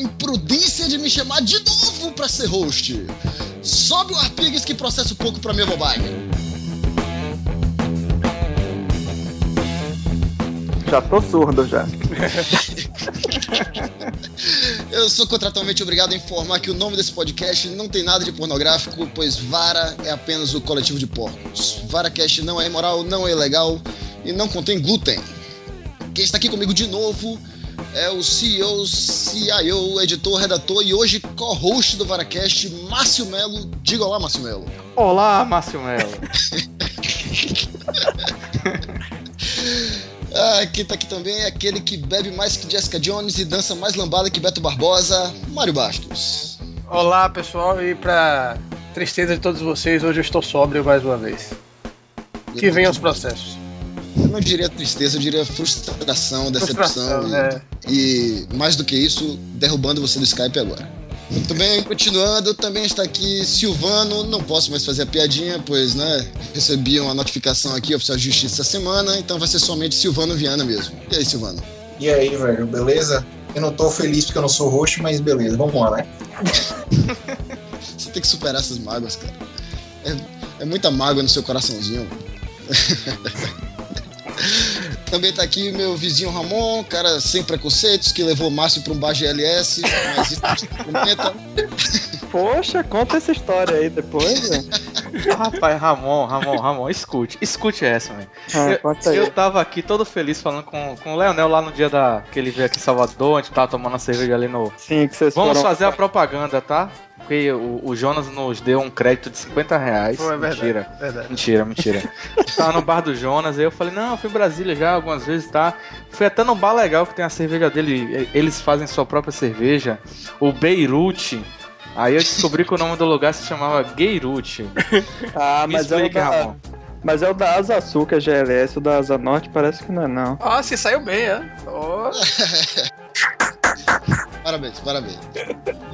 imprudência de me chamar de novo pra ser host. Sobe o Arpigs que processa um pouco pra minha bobagem. Já tô surdo já. Eu sou contratualmente obrigado a informar que o nome desse podcast não tem nada de pornográfico, pois Vara é apenas o coletivo de porcos. VaraCast não é imoral, não é ilegal e não contém glúten. Quem está aqui comigo de novo é o CEO, CIO, editor, redator e hoje co-host do VaraCast, Márcio Melo. Diga olá, Márcio Melo. Olá, Márcio Melo. Ah, quem tá aqui também é aquele que bebe mais que Jessica Jones e dança mais lambada que Beto Barbosa, Mário Bastos. Olá, pessoal, e pra tristeza de todos vocês, hoje eu estou sóbrio mais uma vez. Que venham os processos. Eu não diria tristeza, eu diria frustração, decepção. Frustração, e, é. e mais do que isso, derrubando você do Skype agora. Muito bem, continuando, também está aqui Silvano. Não posso mais fazer a piadinha, pois, né, recebi uma notificação aqui, oficial de justiça essa semana, então vai ser somente Silvano Viana mesmo. E aí, Silvano? E aí, velho, beleza? Eu não tô feliz porque eu não sou roxo, mas beleza, vamos lá, né? Você tem que superar essas mágoas, cara. É, é muita mágoa no seu coraçãozinho. Também tá aqui meu vizinho Ramon, cara sem preconceitos, que levou o Márcio pra um bar GLS, mas isso comenta. Poxa, conta essa história aí depois, velho. Rapaz, Ramon, Ramon, Ramon, escute, escute essa, velho. Ah, Eu, eu tava aqui todo feliz falando com, com o Leonel lá no dia da, que ele veio aqui em Salvador, a gente tava tomando a cerveja ali no. Sim, que vocês Vamos foram... fazer a propaganda, tá? Porque o, o Jonas nos deu um crédito de 50 reais. Pô, é verdade. Mentira. Verdade. Mentira, mentira. Tava no bar do Jonas, aí eu falei, não, eu fui em Brasília já algumas vezes, tá? Fui até num bar legal que tem a cerveja dele, eles fazem sua própria cerveja, o Beirute. Aí eu descobri que o nome do lugar se chamava Geirute. Ah, Me mas é, o explica, da... Ramon. mas é o da Asa Sul, que é GLS, o da Asa Norte parece que não é não. Ó, você saiu bem, é? Ó, Parabéns, parabéns.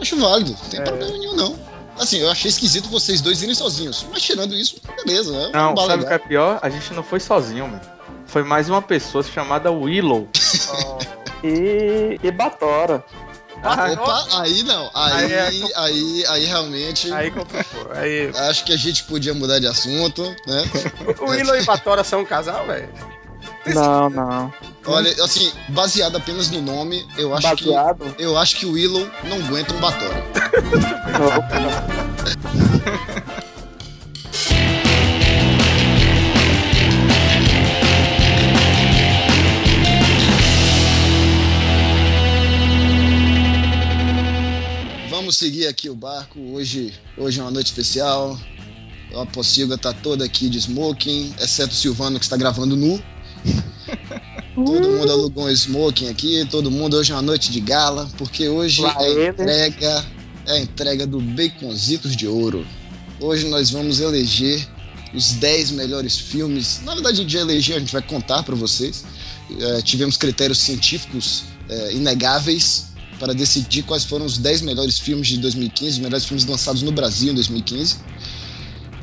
Acho válido, não tem problema nenhum, não. Assim, eu achei esquisito vocês dois irem sozinhos, mas tirando isso, beleza. É Não, sabe o que legal. é pior? A gente não foi sozinho, mano. Foi mais uma pessoa chamada Willow. ó. E, e Batora. Ah, Opa, aí não. Aí, Aí aí, é aí, realmente. Aí complicou. Aí. Acho que a gente podia mudar de assunto, né? O Willow e Batora são um casal, velho? Não, não. Olha, assim, baseado apenas no nome, eu acho Baseado. que. Eu acho que o Willow não aguenta um Batora. Vamos seguir aqui o barco. Hoje, hoje é uma noite especial. A Pocilga tá toda aqui de smoking, exceto o Silvano que está gravando nu. Todo mundo alugou um smoking aqui, todo mundo hoje é uma noite de gala, porque hoje Lá é ele. entrega, é a entrega do Baconzitos de Ouro. Hoje nós vamos eleger os 10 melhores filmes. Na verdade, de eleger, a gente vai contar para vocês. Eh, tivemos critérios científicos eh, inegáveis para decidir quais foram os 10 melhores filmes de 2015, os melhores filmes lançados no Brasil em 2015.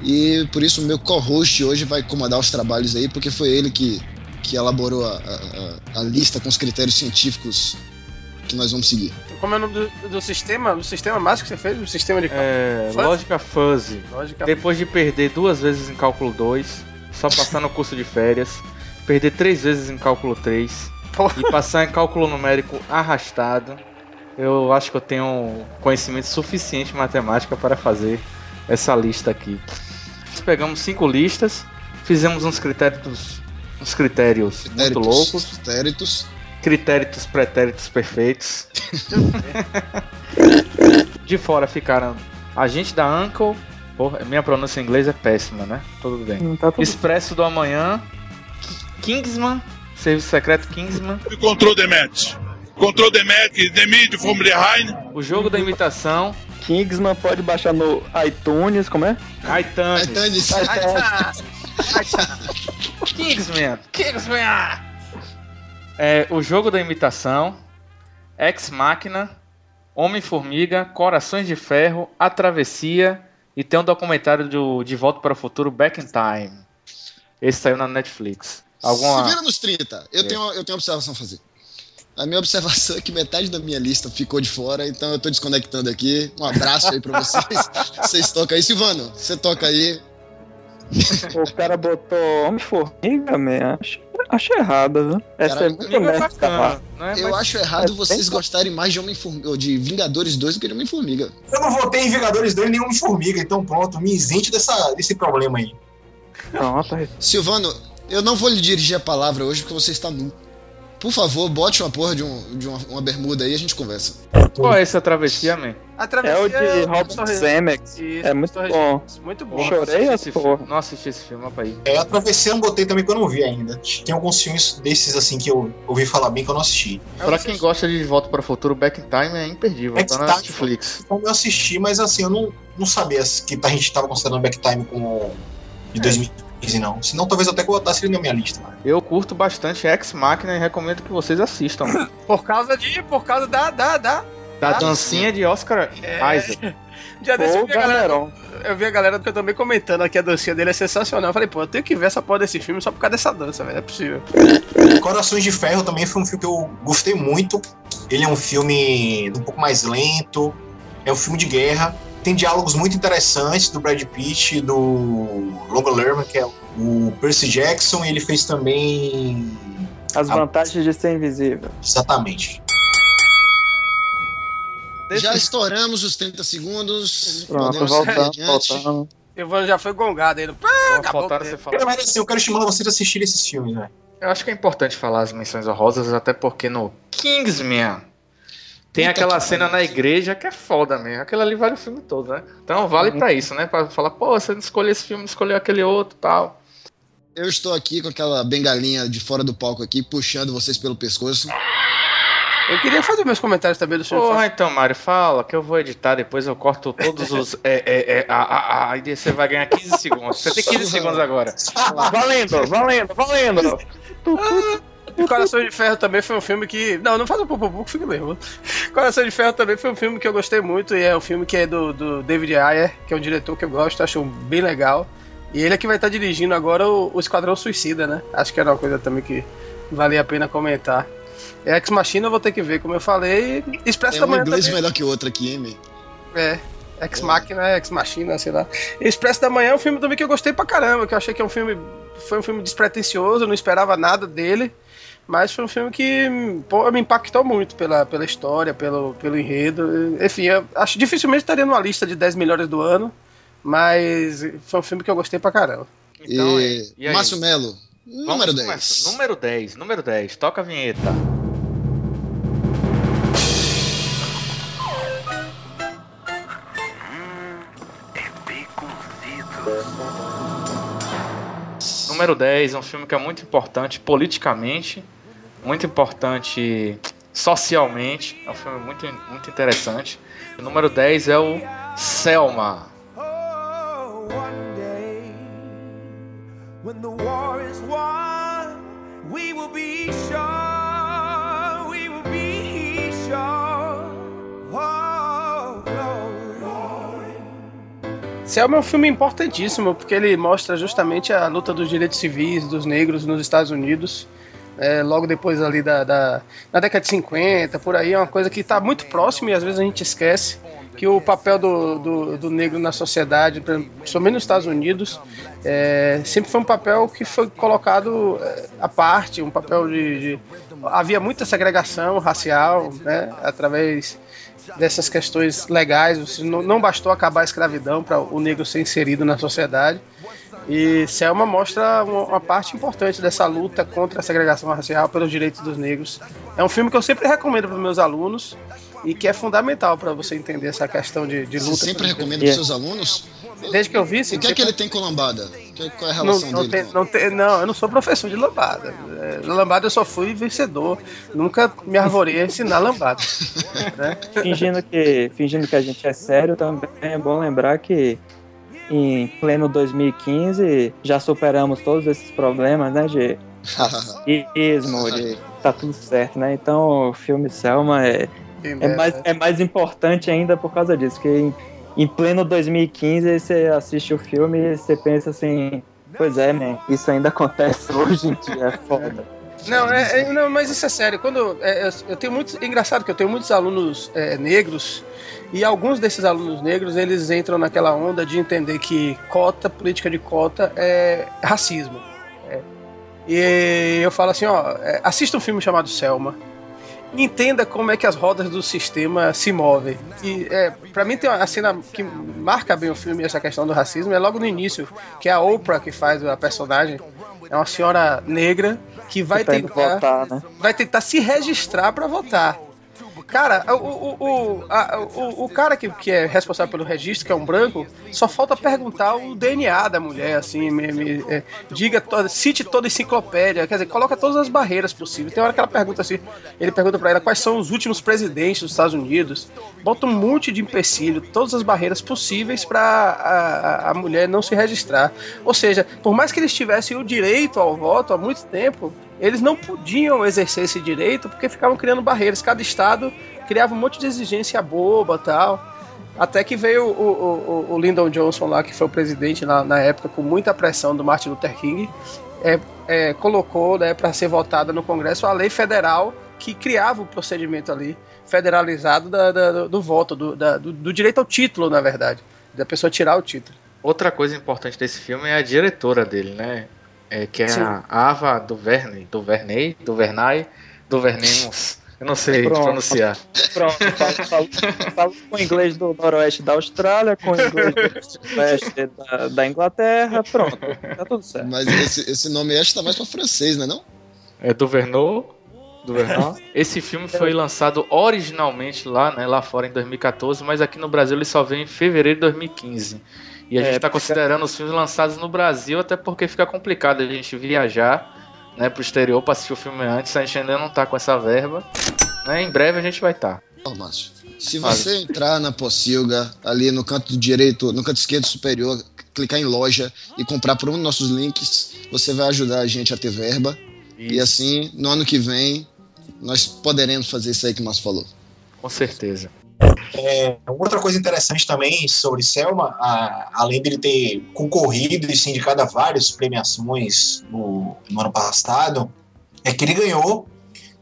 E por isso o meu co-host hoje vai comandar os trabalhos aí, porque foi ele que, que elaborou a, a- a- lista com os critérios científicos que nós vamos seguir. Como é o nome do, do sistema? Do sistema mágico que você fez? O sistema de É, Fuzzy? lógica fuzzy. lógica. Depois de perder duas vezes em cálculo 2, só passar no curso de férias, perder três vezes em cálculo 3 Porra. e passar em cálculo numérico arrastado, eu acho que eu tenho conhecimento suficiente em matemática para fazer essa lista aqui. Nós pegamos cinco listas, fizemos uns critérios, uns critérios muito Pretéritos, loucos, pretéritos. critéritos pretéritos perfeitos. De fora ficaram Agente da Uncle. Porra, minha pronúncia em inglês é péssima, né? Tudo bem. Não tá tudo... Expresso do Amanhã. Kingsman. Serviço Secreto Kingsman. Control the match. Control the match, the mid from behind. O Jogo da Imitação. Kingsman pode baixar no iTunes, como é? Tá. Ai, tá. Kingsman. Kingsman! É, o Jogo da Imitação. Ex Máquina. Homem-Formiga. Corações de Ferro. A Travessia. E tem um documentário do De Volta para o Futuro, Back in Time. Esse saiu na Netflix. Se Alguma. vira nos 30. Eu, É. tenho, eu tenho uma observação a fazer. A minha observação é que metade da minha lista ficou de fora, então eu tô desconectando aqui. Um abraço aí pra vocês. vocês tocam aí. Silvano, você toca aí. O cara botou Homem-Formiga, man. Acho, acho errado, viu? Essa Cara, é muito é não é? Eu Mas acho errado é vocês bem- gostarem mais de Homem-Formiga, de Vingadores 2 do que de Homem-Formiga. Eu não votei em Vingadores 2 nem Homem-Formiga, então pronto, me isente dessa, desse problema aí. Pronto, Silvano, eu não vou lhe dirigir a palavra hoje porque você está nu. Por favor, bote uma porra de, um, de uma, uma bermuda aí e a gente conversa. Qual é essa travessia, man? A É travessia o de é Sorri- Zemeckis. É muito bom. Muito bom. Chorei não as assisti esse filme. Não assisti esse filme, aí. É, a Travessia eu não botei também que eu não vi ainda. Tem alguns filmes desses assim que eu ouvi falar bem que eu não assisti. Pra quem gosta de Volta para o Futuro, Back in Time é imperdível. Back Tá na Time. Netflix. Então eu assisti, mas assim, eu não, não sabia que a gente tava considerando Backtime como de 2015, não. Senão talvez eu até botasse ele na minha lista. Eu curto bastante Ex Machina e recomendo que vocês assistam. Por causa de. Por causa da. da, da Da Ah, dancinha de Oscar É. Isaac. dia desse eu vi, a galera, Gameron. eu vi a galera que eu também comentando aqui, a dancinha dele é sensacional. Eu falei, pô, eu tenho que ver essa porra desse filme só por causa dessa dança, velho. É possível. Corações de Ferro também foi um filme que eu gostei muito. Ele é um filme um pouco mais lento, é um filme de guerra. Tem diálogos muito interessantes do Brad Pitt e do Logan Lerman, que é o Percy Jackson, e ele fez também. As Ah. vantagens de ser invisível. Exatamente. Já estouramos os 30 segundos. Pronto, podemos voltando, voltando. Evandro já foi gongado aí. Pá, Vou acabou você falar. Mas assim, eu quero estimular vocês a assistirem esses filmes, né? Eu acho que é importante falar as menções honrosas, até porque no Kingsman tem Puta aquela que cena na igreja que é foda mesmo. Aquilo ali vale o filme todo, né? Então vale pra isso, né? Pra falar, pô, você não escolheu esse filme, não escolheu aquele outro tal. Eu estou aqui com aquela bengalinha de fora do palco aqui, puxando vocês pelo pescoço. Eu queria fazer meus comentários também do filme. Porra, então, Mário, fala que eu vou editar, depois eu corto todos os. É, é, é, a, a, a, aí você vai ganhar 15 segundos. Você tem 15 segundos agora. Valendo, valendo, valendo. E Coração de Ferro também foi um filme que. Não, não faz o pupupu que fica mesmo. Coração de Ferro também foi um filme que eu gostei muito. E é um filme que é do, do David Ayer, que é um diretor que eu gosto, acho bem legal. E ele é que vai estar dirigindo agora o, o Esquadrão Suicida, né? Acho que era uma coisa também que valia a pena comentar. É Ex Machina, eu vou ter que ver, como eu falei. e Expresso É da um Manhã inglês também. melhor que o outro aqui, hein? É. Ex Machina, Ex Machina, sei lá. Expresso da Manhã é um filme também que eu gostei pra caramba, que eu achei que é um filme. Foi um filme despretensioso, não esperava nada dele. Mas foi um filme que pô, me impactou muito pela, pela história, pelo, pelo enredo. Enfim, eu acho que dificilmente estaria numa lista de 10 melhores do ano. Mas foi um filme que eu gostei pra caramba. Então, e, é. E aí? Márcio Melo, Vamos número 10. começar. Número 10, número 10. Toca a vinheta. Número 10 é um filme que é muito importante politicamente, muito importante socialmente. É um filme muito, muito interessante. O número 10 é o Selma. Oh, when the war is won, we will be sure, Selma é um filme importantíssimo porque ele mostra justamente a luta dos direitos civis dos negros nos Estados Unidos. é, logo depois ali da, da na década de 50, por aí, é uma coisa que está muito próximo e às vezes a gente esquece que o papel do, do, do negro na sociedade, principalmente nos Estados Unidos, é, sempre foi um papel que foi colocado é, à parte, um papel de, de- havia muita segregação racial, né, através dessas questões legais. Não, bastou acabar a escravidão para o negro ser inserido na sociedade. E Selma mostra uma, parte importante dessa luta contra a segregação racial pelos direitos dos negros. É um filme que eu sempre recomendo para meus alunos e que é fundamental para você entender essa questão de, de Você luta. sempre pelos recomenda Yeah. para seus alunos? Desde que eu vi, sim, O que é que sempre- ele tem com lambada? Que- Qual é a não, relação não, dele? tem, não, tem- não, eu não sou professor de lambada. É, Na lambada eu só fui vencedor. Nunca me arvorei a ensinar lambada. né? Fingindo que, fingindo que a gente é sério, também é bom lembrar que em pleno 2015 já superamos todos esses problemas, né? De racismo, de tá tudo certo, né? Então o filme Selma é, é, mais, é mais importante ainda por causa disso, que em, em pleno 2015 você assiste o filme e você pensa assim, pois é, man, isso ainda acontece hoje em dia, é foda. Não, é, é- não, mas isso é sério. Quando é, eu, eu tenho muitos, é engraçado que eu tenho muitos alunos é, negros e alguns desses alunos negros eles entram naquela onda de entender que cota, política de cota é racismo. É. E eu falo assim, ó, é, assista um filme chamado Selma. Entenda como é que as rodas do sistema se movem. E é, para mim tem uma cena que marca bem o filme essa questão do racismo é logo no início, que é a Oprah que faz a personagem. É uma senhora negra que vai indo tentar votar, né? vai tentar se registrar pra votar. Cara, o, o, o, a- o, o cara que, que é responsável pelo registro, que é um branco, só falta perguntar o DNA da mulher, assim, me, me- é, diga, cite toda a enciclopédia, quer dizer, coloca todas as barreiras possíveis. Tem hora que ela pergunta assim, ele pergunta pra ela quais são os últimos presidentes dos Estados Unidos, bota um monte de empecilho, todas as barreiras possíveis pra a, a- a mulher não se registrar. Ou seja, por mais que eles tivessem o direito ao voto há muito tempo, eles não podiam exercer esse direito porque ficavam criando barreiras. Cada estado criava um monte de exigência boba tal. Até que veio o, o, o- Lyndon Johnson lá, que foi o presidente na, na época, com muita pressão do Martin Luther King, é, é, colocou né, para ser votada no Congresso a lei federal que criava o procedimento ali federalizado da- da- do, do voto, do, da- do- do direito ao título, na verdade, da pessoa tirar o título. Outra coisa importante desse filme é a diretora dele, né? É, que é Sim. a Ava Duvernay, Duvernay, Duvernay, Duvernemos. Eu não sei Pronto. pronunciar. Pronto, falo, falo- falo com o inglês do noroeste da Austrália, com o inglês do sudoeste da, da Inglaterra, pronto, tá tudo certo. Mas esse, esse nome acho que tá mais pra francês, né não? É Duvernot. Duvernot. Esse filme foi lançado originalmente lá, né, lá fora em 2014, mas aqui no Brasil ele só veio em fevereiro de 2015. E a É, gente está considerando os filmes lançados no Brasil, até porque fica complicado a gente viajar né, pro exterior para assistir o filme antes. A gente ainda não tá com essa verba. Né? Em breve a gente vai estar. Ó, Márcio, se Fale. você entrar na Pocilga, ali no canto direito, no canto esquerdo superior, clicar em loja e comprar por um dos nossos links, você vai ajudar a gente a ter verba. E assim, no ano que vem, nós poderemos fazer isso aí que o Márcio falou. Com certeza. É, outra coisa interessante também sobre Selma, a- além dele ter concorrido e sindicado a várias premiações no, no ano passado, é que ele ganhou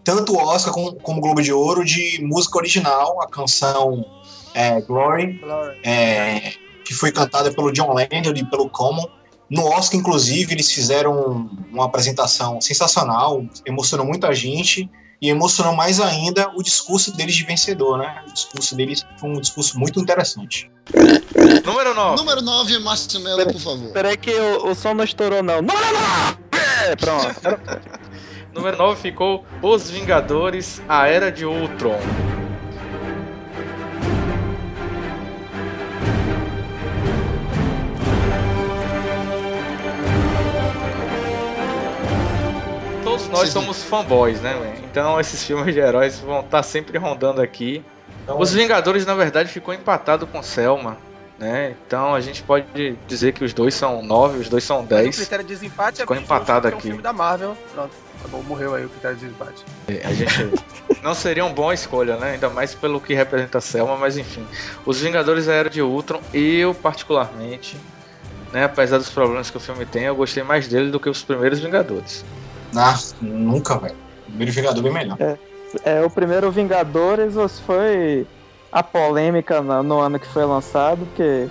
tanto o Oscar como, como o Globo de Ouro de música original, a canção é, Glory, é, que foi cantada pelo John Lennon e pelo Common. No Oscar, inclusive, eles fizeram uma apresentação sensacional, emocionou muita gente e emocionou mais ainda o discurso deles de vencedor, né? O discurso deles foi um discurso muito interessante. Número 9. Número 9, Márcio Melo, por favor. Peraí que o, o som não estourou não. Não, não! É, pronto. Número 9 ficou Os Vingadores, A Era de Ultron. Nós somos fanboys, né, man? Então esses filmes de heróis vão estar sempre rondando aqui. Então, Os Vingadores, na verdade, ficou empatado com Selma, né? Então a gente pode dizer que os dois são 9, os dois são Mas o 10. critério de desempate Ficou é empatado aqui. É um filme da Marvel. Pronto, morreu aí o critério de desempate. A gente não seria uma boa escolha, né? Ainda mais pelo que representa a Selma, mas enfim. Os Vingadores da Era de Ultron, eu particularmente, né, apesar dos problemas que o filme tem, eu gostei mais dele do que os primeiros Vingadores. Ah, nunca, velho. O primeiro Vingador bem melhor. É, o primeiro Vingadores foi a polêmica no, no ano que foi lançado, porque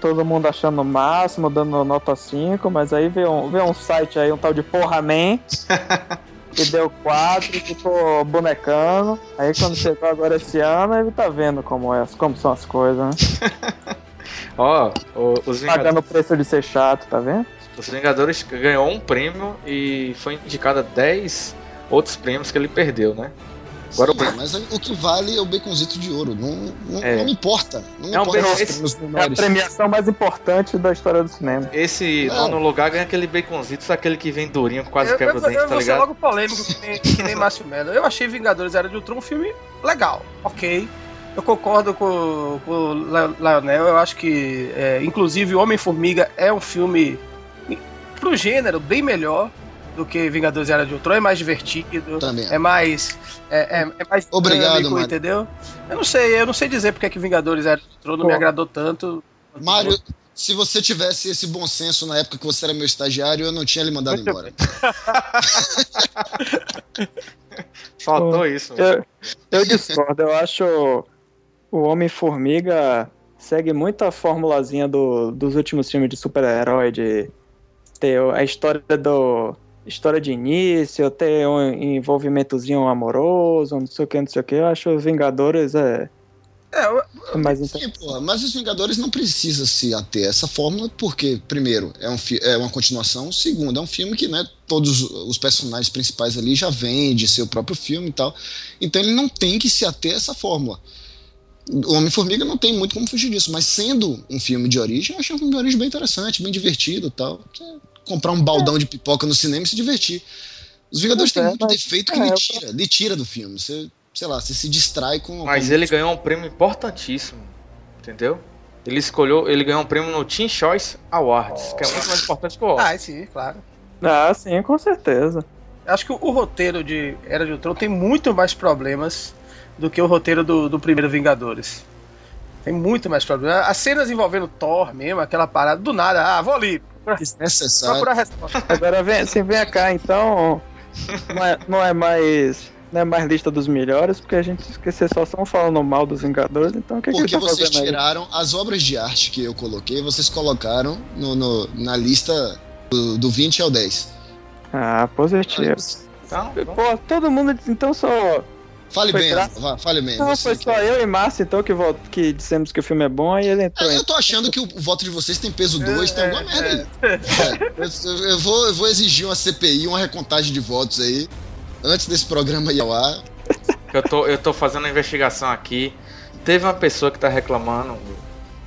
todo mundo achando o máximo, dando nota 5, mas aí veio um, veio um site aí, um tal de Porra Man, que deu 4 e ficou bonecando. Aí quando chegou agora esse ano, ele tá vendo como, é, como são as coisas, né? Ó, o- os, Vingadores, Pagando o preço de ser chato, tá vendo? Os Vingadores ganhou um prêmio e foi indicado a 10 outros prêmios que ele perdeu, né? Agora Sim, mas o que vale é o baconzito de ouro. Não, não, É. não me importa. Não É um importa bacon- os prêmios É a premiação mais importante da história do cinema. Esse Não. nono lugar ganha aquele baconzito, aquele que vem durinho, quase eu, quebra eu, o dente, eu tá vou ser ligado? logo polêmico que nem, que nem Márcio Mello. Eu achei Vingadores Era de Ultron um filme legal, ok. Eu concordo com, com o Lionel. Eu acho que, é, inclusive, O Homem-Formiga é um filme, pro gênero, bem melhor do que Vingadores Era de Ultron. É mais divertido, Também. é mais. É, é- é mais Obrigado, dinâmico, Mário. entendeu? Eu não sei, eu não sei dizer porque é que Vingadores Era de Ultron não me agradou tanto. Mário, se você tivesse esse bom senso na época que você era meu estagiário, eu não tinha lhe mandado Muito embora. Faltou isso. Eu, eu discordo, eu acho o Homem-Formiga segue muito a formulazinha do, dos últimos filmes de super-herói, de ter a história do. História de início, ter um envolvimentozinho amoroso, não sei o que, não sei o que. Eu acho os Vingadores é, É, eu- é mais Sim, porra, mas os Vingadores não precisa se ater a essa fórmula, porque, primeiro, é, um é uma continuação, segundo, é um filme que né, todos os personagens principais ali já vêm de seu próprio filme e tal. Então ele não tem que se ater a essa fórmula. O Homem-Formiga não tem muito como fugir disso, mas sendo um filme de origem, eu achei um filme de origem bem interessante, bem divertido e tal. Comprar um baldão de pipoca no cinema e se divertir. Os Vingadores têm É, muito mas- defeito que é, lhe eu- tira, lhe tira do filme. Você, sei lá, você se distrai com. Mas com- ele ganhou um prêmio importantíssimo, entendeu? Ele escolheu, ele ganhou um prêmio no Teen Choice Awards, que é muito mais importante que o Oscar. Ah, sim, claro. Ah, sim, com certeza. Eu Acho que o, o roteiro de Era de Ultron tem muito mais problemas do que o roteiro do, do primeiro Vingadores. Tem muito mais problemas. As cenas envolvendo Thor mesmo, aquela parada, do nada, ah, vou ali, desnecessário. procurar a resposta. Agora vem, se vem cá, então. Não é, não é mais. Não é mais lista dos melhores, porque a gente esqueceu só estão falando mal dos Vingadores, então o que, que Porque tá vocês fazendo aí? tiraram as obras de arte que eu coloquei, vocês colocaram no, no- na lista do, do 20 ao 10. Ah, positivo. Então, Pô, todo mundo então só. Fale Foi bem, vá, fale bem. Não, você foi que- só eu e Márcio então que, vol- que dissemos que o filme é bom, aí ele entrou. É, eu tô achando que o, voto de vocês tem peso 2, tem É, alguma merda aí. É, eu, eu vou, eu vou exigir uma CPI, uma recontagem de votos aí, antes desse programa ir ao ar. eu tô, eu tô fazendo uma investigação aqui. Teve uma pessoa que tá reclamando,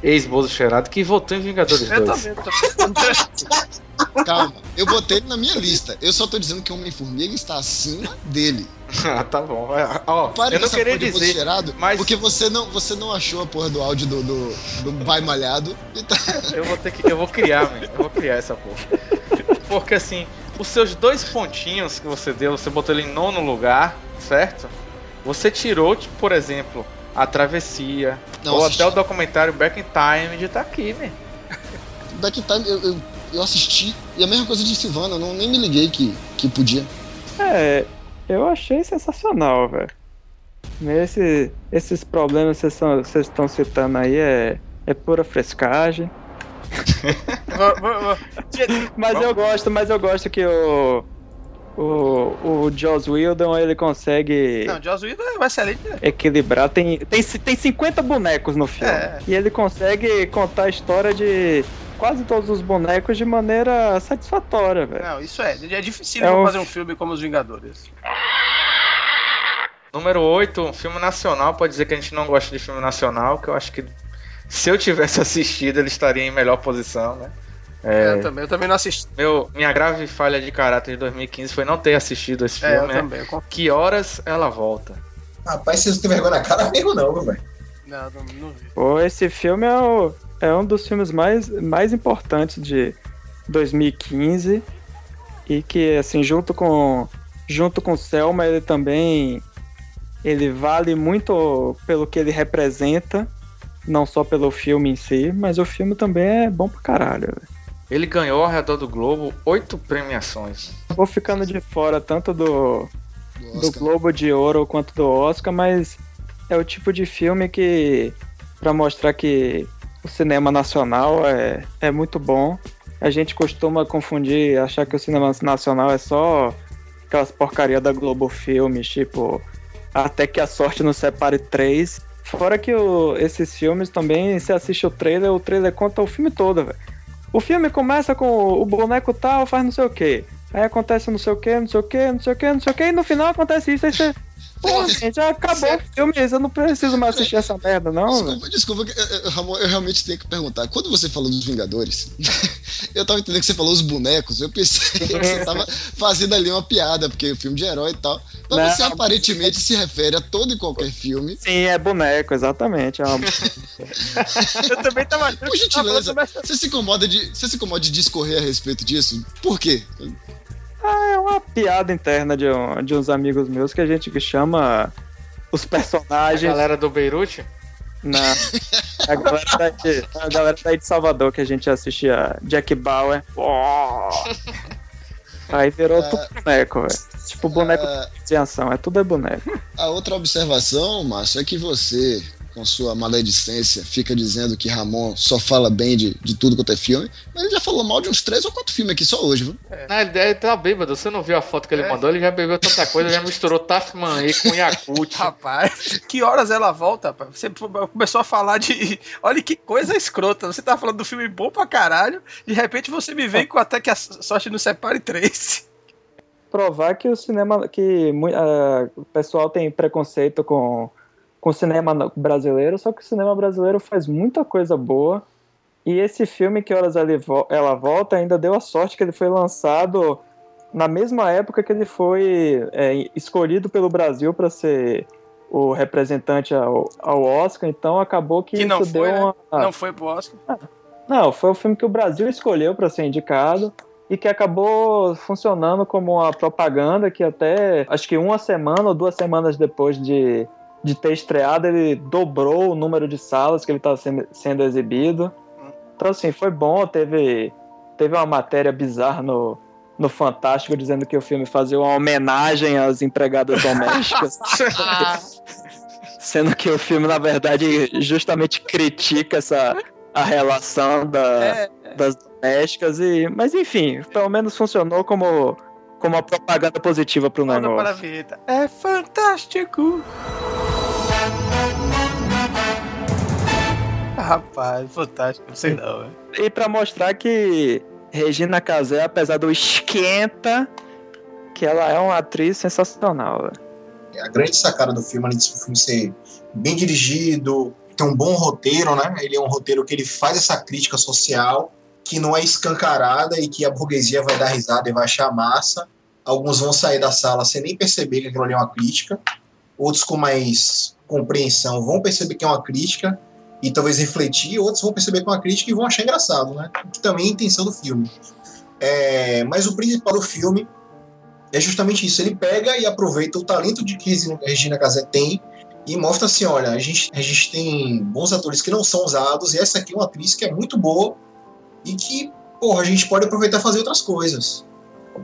ex-bozo cheirado, que votou em Vingadores Eu 2. também, eu também. Calma, eu botei ele na minha lista. Eu só tô dizendo que o Homem-Formiga está acima dele. ah, tá bom. Ó, Pare eu não queria dizer, cheirado, mas- porque você não, você não achou a porra do áudio do, do, do Pai Malhado. Então, eu vou ter que, eu vou criar, man. Eu vou criar essa porra. Porque assim, os seus dois pontinhos que você deu, você botou ele em nono lugar, certo? Você tirou, tipo, por exemplo, a travessia, Não, ou assisti. até o documentário Back in Time de tá aqui, né? Back in Time eu, eu, eu assisti, e a mesma coisa de Silvana, eu não, nem me liguei que, que podia. É, eu achei sensacional, velho. Esse, esses problemas que vocês estão citando aí é, é pura frescagem. Mas eu gosto, mas eu gosto que o. O, o Joss Whedon ele consegue Não, Joss Whedon é um excelente. equilibrar. Tem, tem, tem 50 bonecos no filme. É. E ele consegue contar a história de quase todos os bonecos de maneira satisfatória, velho. Não, isso é. É difícil É um- fazer um filme como Os Vingadores. Número 8, um filme nacional. Pode dizer que a gente não gosta de filme nacional, que eu acho que se eu tivesse assistido, ele estaria em melhor posição, né? É, Eu, também, eu também não assisti. meu, minha grave falha de caráter de 2015 foi não ter assistido esse É, eu filme, né? também. eu Que horas ela volta? Rapaz, vocês não têm vergonha na cara mesmo, não, meu velho. Não, não, não vi. Pô, esse filme é, o- é um dos filmes mais, mais importantes de 2015 e que, assim, junto com junto com Selma, ele também ele vale muito pelo que ele representa, não só pelo filme em si, mas o filme também é bom pra caralho. velho. Ele ganhou ao redor do Globo oito premiações. Vou ficando de fora tanto do, Do do. Globo de Ouro quanto do Oscar, mas é o tipo de filme que, pra mostrar que o cinema nacional é, é muito bom. A gente costuma confundir, achar que o cinema nacional é só aquelas porcaria da Globo Filmes, tipo Até que a Sorte nos Separe 3. Fora que o- esses filmes também, se assiste o trailer, o trailer conta o filme todo, velho. O filme começa com o boneco tal, faz não sei o quê. Aí acontece não sei o que, não sei o que, não sei o que, não sei o que, e no final acontece isso, aí você. Pô, gente, já acabou o filme, eu não preciso mais assistir essa merda, não. Desculpa, desculpa, eh, eh, Ramon, eu realmente tenho que perguntar. Quando você falou dos Vingadores, eu tava entendendo que você falou os bonecos, eu pensei que você tava fazendo ali uma piada, porque é filme de herói e tal. Mas Não. você aparentemente se refere a todo e qualquer filme. Sim, é boneco, exatamente. É uma... Eu também tava Por gentileza, você se incomoda de, você se incomoda de discorrer a respeito disso? Por quê? Ah, é uma piada interna de, um- de uns amigos meus que a gente chama os A personagens. galera do Beirute? Na... A galera, daí, a galera daí de Salvador que a gente assistia Jack Bauer. Ó. Aí virou É. tudo boneco, velho. Tipo boneco É. de ação, é tudo é boneco. A outra observação, Márcio, é que você, com sua maledicência, fica dizendo que Ramon só fala bem de, de tudo quanto é filme, mas ele já falou mal de uns três ou quatro filmes aqui só hoje, viu? Na ideia ele tá bêbado. Você não viu a foto que ele É. mandou? Ele já bebeu tanta coisa, já misturou Tafman aí com Yakut. Rapaz, que horas ela volta, rapaz? Você começou a falar de. Olha que coisa escrota. Você tá falando do filme bom pra caralho, de repente você me vem com até que a sorte nos separe três. Provar que o cinema. que ah, o pessoal tem preconceito com, com o cinema brasileiro, só que o cinema brasileiro faz muita coisa boa. E esse filme, Que Horas Ela Vo- Ela Volta, ainda deu a sorte que ele foi lançado na mesma época que ele foi é, escolhido pelo Brasil para ser o representante ao, ao Oscar, então acabou que, Que não foi, né? uma. Não foi pro Oscar. Não, foi o filme que o Brasil escolheu para ser indicado e que acabou funcionando como uma propaganda que até acho que uma semana ou duas semanas depois de, de ter estreado ele dobrou o número de salas que ele estava sendo, sendo exibido. Então assim, foi bom, teve teve uma matéria bizarra no no Fantástico dizendo que o filme fazia uma homenagem às empregadas domésticas, sendo que o filme na verdade justamente critica essa a relação da, É, das domésticas e mas enfim pelo menos funcionou como como uma propaganda positiva pro negócio para a vinheta. É fantástico. Rapaz, fantástico. Não sei não, velho. e pra mostrar que Regina Casé apesar do esquenta que ela é uma atriz sensacional velho. A grande sacada do filme, além disso, o filme ser bem dirigido, ter um bom roteiro, né? Ele é um roteiro que ele faz essa crítica social, que não é escancarada e que a burguesia vai dar risada e vai achar massa. Alguns vão sair da sala sem nem perceber que aquilo ali é uma crítica. Outros com mais compreensão vão perceber que é uma crítica e talvez refletir. Outros vão perceber que é uma crítica e vão achar engraçado, né? Que também é a intenção do filme. É, mas o principal do filme é justamente isso. Ele pega e aproveita o talento de que Regina- Casé tem e mostra assim: olha, a gente, a gente tem bons atores que não são usados, e essa aqui é uma atriz que é muito boa e que, porra, a gente pode aproveitar e fazer outras coisas.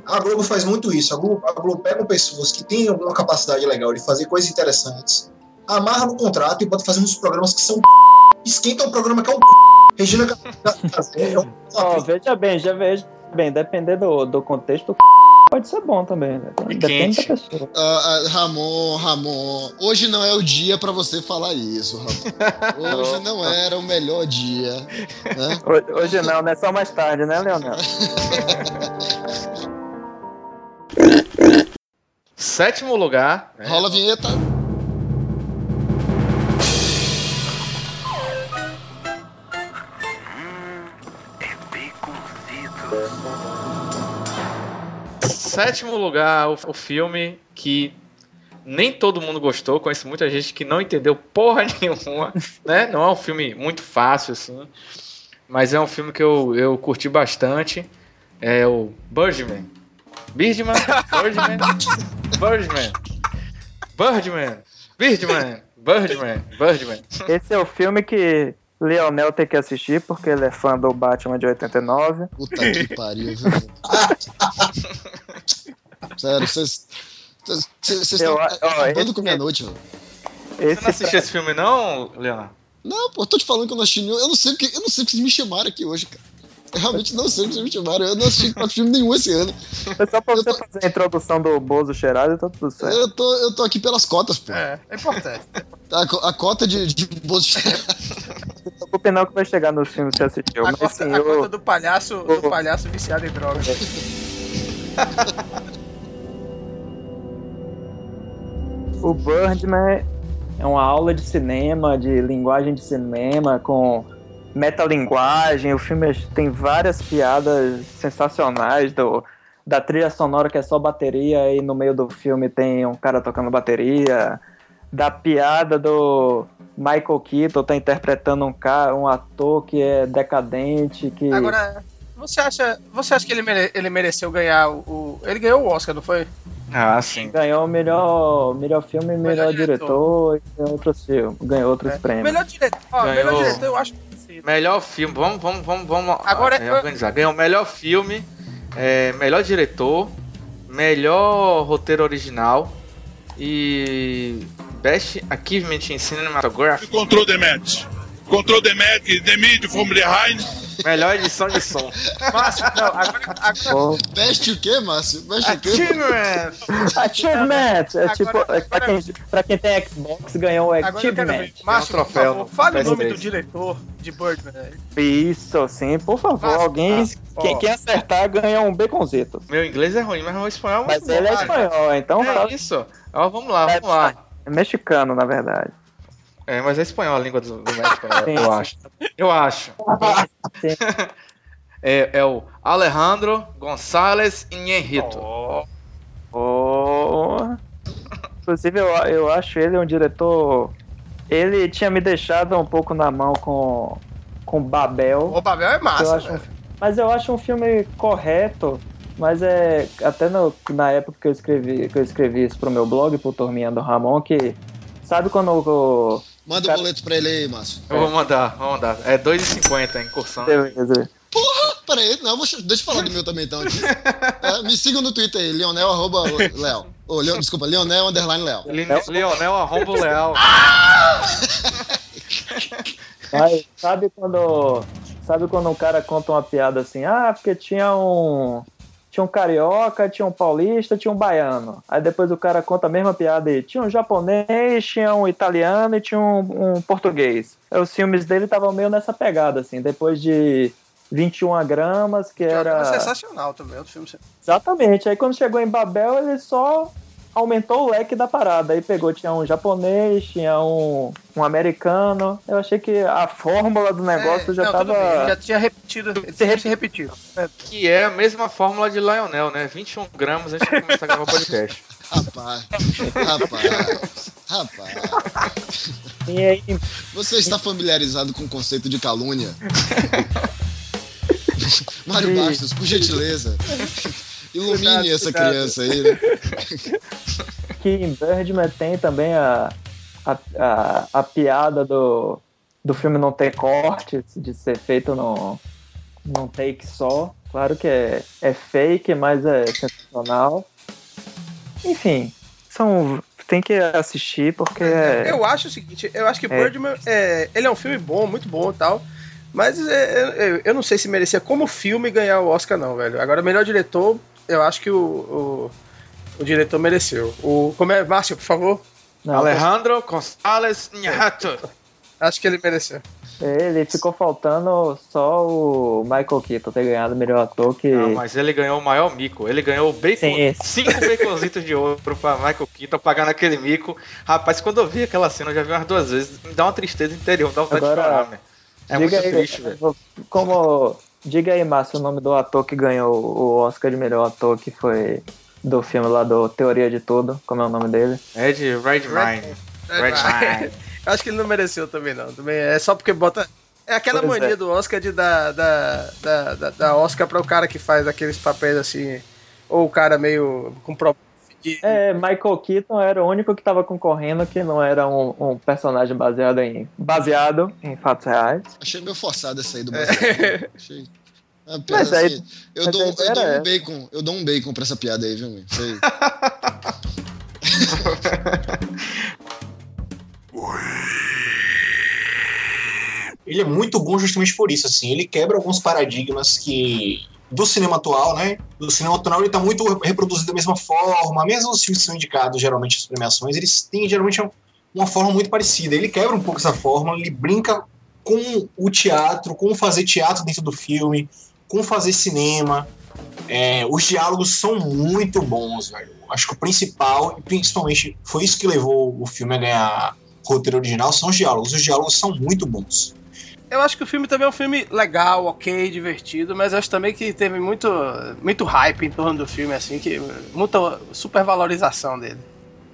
A Globo faz muito isso. A Globo, a Globo pega pessoas que têm alguma capacidade legal de fazer coisas interessantes, amarra no contrato e bota fazer uns programas que são esquenta o programa que é um Regina Casé é um Ó, veja bem já veja bem depender do, do contexto pode ser bom também né? depende da quente. pessoa Ah, ah, Ramon, Ramon, hoje não é o dia pra você falar isso, Ramon. Hoje não era o melhor dia, né? Hoje- hoje não né só mais tarde né Leonel Sétimo lugar. né? Rola a vinheta. Sétimo lugar, o, o filme que nem todo mundo gostou. Conheço muita gente que não entendeu porra nenhuma. Né? Não é um filme muito fácil, assim. Mas é um filme que eu, eu curti bastante. É o Birdman. Birdman? Birdman? Birdman. Birdman. Birdman. Birdman. Birdman. esse é o filme que Leonel tem que assistir porque ele é fã do Batman de 89 Puta que pariu, viu? Sério, vocês. Vocês estão acabando com minha noite, velho. Você não esse assistiu esse filme, não, Leonardo? Não, pô, eu tô te falando que eu não assisti nenhum. Eu não sei porque, eu não sei porque vocês me chamaram aqui hoje, cara. Eu realmente não sei porque vocês me chamaram. Eu não assisti quatro filme nenhum esse ano. É só pra Eu você tô- fazer a introdução do Bozo cheirado e tá tudo certo. Eu tô, eu tô aqui pelas cotas, pô. É, é importante. A, a cota de, de bolso. Preocupe não que vai chegar nos filmes que você assistiu. A Mas conta, sim, a eu, conta do palhaço, do palhaço viciado em drogas. o Birdman é uma aula de cinema, de linguagem de cinema, com metalinguagem. O filme tem várias piadas sensacionais do, da trilha sonora que é só bateria e no meio do filme tem um cara tocando bateria. Da piada do Michael Keaton tá interpretando um cara, um ator que é decadente, que Agora, você acha, você acha que ele, mere- ele mereceu ganhar o, o- Ele ganhou o Oscar, não foi? Ah, sim. Ganhou o melhor, melhor filme, melhor, Melhor diretor, e ganhou outros filmes. Ganhou outros É. prêmios. Melhor diretor, ó, Ganhou. melhor diretor eu acho merecido. Melhor filme, vamos, vamos, vamos, vamos Agora, ah, organizar. Ganhou melhor filme, é, melhor diretor, melhor roteiro original e Best Achievement in Cinematography, Control the match. Control the match, the mid from behind. melhor edição de som. Márcio, não, agora, agora Pô, Best o quê, Márcio? Best o quê? Achievement! Achievement! É Agora- tipo, é pra, quem, pra quem tem Xbox, ganhou o agora Achievement. Márcio, Tem um troféu por favor, fale o PS3. nome do diretor de Birdman. Isso, sim, por favor. Márcio, alguém, Márcio, quem, quem acertar ganha um baconzito. Meu inglês é ruim, mas meu espanhol é Mas muito ele é bom. espanhol, então É fala- isso. Ó, vamos lá, É, vamos lá. É mexicano, na verdade. É, mas é espanhol a língua do, do México? Sim, eu acho. Eu acho. É, é o Alejandro González Inhenrito. Oh. Inclusive, eu, eu acho ele um diretor. Ele tinha me deixado um pouco na mão com, com Babel. O Babel é Eu massa, um fi- mas eu acho um filme correto. Mas é. Até no- na época que eu escrevi, que eu escrevi isso pro meu blog, pro Turminha do Ramon, que. Sabe quando o. Manda o Cara- boleto pra ele aí, Márcio. Eu vou mandar, vou mandar. É 2,50 a incursão. Beleza. Pera aí, não, deixa, deixa eu falar do meu também então aqui. É, me sigam no Twitter aí, Leonel arroba Léo. Ô, Leo- desculpa, Leonel underline Léo. Leonel Arrombo Leal. Mas sabe quando. Sabe quando um cara conta uma piada assim, ah, porque tinha um. Tinha um carioca, tinha um paulista, tinha um baiano. Aí depois o cara conta a mesma piada e tinha um japonês, tinha um italiano e tinha um, um português. Aí os filmes dele estavam meio nessa pegada, assim, depois de 21 gramas, que Que é um era. filme sensacional também, outro filme Exatamente. Aí quando chegou em Babel, ele só aumentou o leque da parada. Aí pegou, tinha um japonês, tinha um, um americano. Eu achei que a fórmula do negócio É, já não, tava. bem, Já tinha repetido, se repetido. É, Que é a mesma fórmula de Lionel, né? 21 gramas antes de começar a gravar o podcast. Rapaz, rapaz, rapaz. E aí, Você está familiarizado com o conceito de calúnia? Mário. Bastos, por gentileza. Ilumine Cuidado, essa cuidado. criança aí, né? que em Birdman tem também a, a, a, a piada do, do filme não ter cortes, de ser feito num, num take só. Claro que é, é fake, mas é sensacional. Enfim, são, tem que assistir porque é, Eu acho o seguinte, eu acho que É. Birdman, é, ele é um filme bom, muito bom e tal, mas é, eu, eu não sei se merecia como filme ganhar o Oscar não, velho. Agora, melhor diretor, eu acho que o, o, o diretor mereceu. O, como é, Márcio, por favor? não, Alejandro González Inhenrito. Acho que ele mereceu. ele ficou faltando só o Michael Keaton ter ganhado o melhor ator que Não, mas ele ganhou o maior mico. Ele ganhou o bacon, Sim. cinco baconzitos de ouro pra Michael Keaton pagando aquele mico. Rapaz, quando eu vi aquela cena, eu já vi umas duas vezes. Me dá uma tristeza interior, me dá vontade Agora, de chorar, né? É muito aí, triste, velho. Como. Diga aí, Márcio, o nome do ator que ganhou o Oscar de melhor ator, que foi do filme lá do Teoria de Tudo. Como é o nome dele? É de Redmine. Redmine. Eu acho que ele não mereceu também, não. Também é só porque bota. É aquela Pois mania é. do Oscar de dar da, da, da, da Oscar para o cara que faz aqueles papéis assim, ou o cara meio com problema. É, Michael Keaton era o único que estava concorrendo que não era um, um personagem baseado em, baseado em fatos reais. Achei meio forçado essa aí do Brasil. Achei. Ah, piada Mas aí- assim, eu, mas dou, aí eu dou um bacon, eu dou um bacon pra essa piada aí, viu, aí. Ele é muito bom justamente por isso, assim. Ele quebra alguns paradigmas que do cinema atual, né? Do cinema atual ele tá muito reproduzido da mesma forma. Mesmo os filmes que são indicados geralmente às premiações, eles têm geralmente uma forma muito parecida. Ele quebra um pouco essa forma, ele brinca com o teatro, com fazer teatro dentro do filme, com fazer cinema. É, os diálogos são muito bons, velho. Acho que o principal, e principalmente foi isso que levou o filme a ganhar roteiro original, são os diálogos. Os diálogos são muito bons. Eu acho que o filme também é um filme legal, ok, divertido, mas acho também que teve muito, muito hype em torno do filme, assim, que muita supervalorização dele.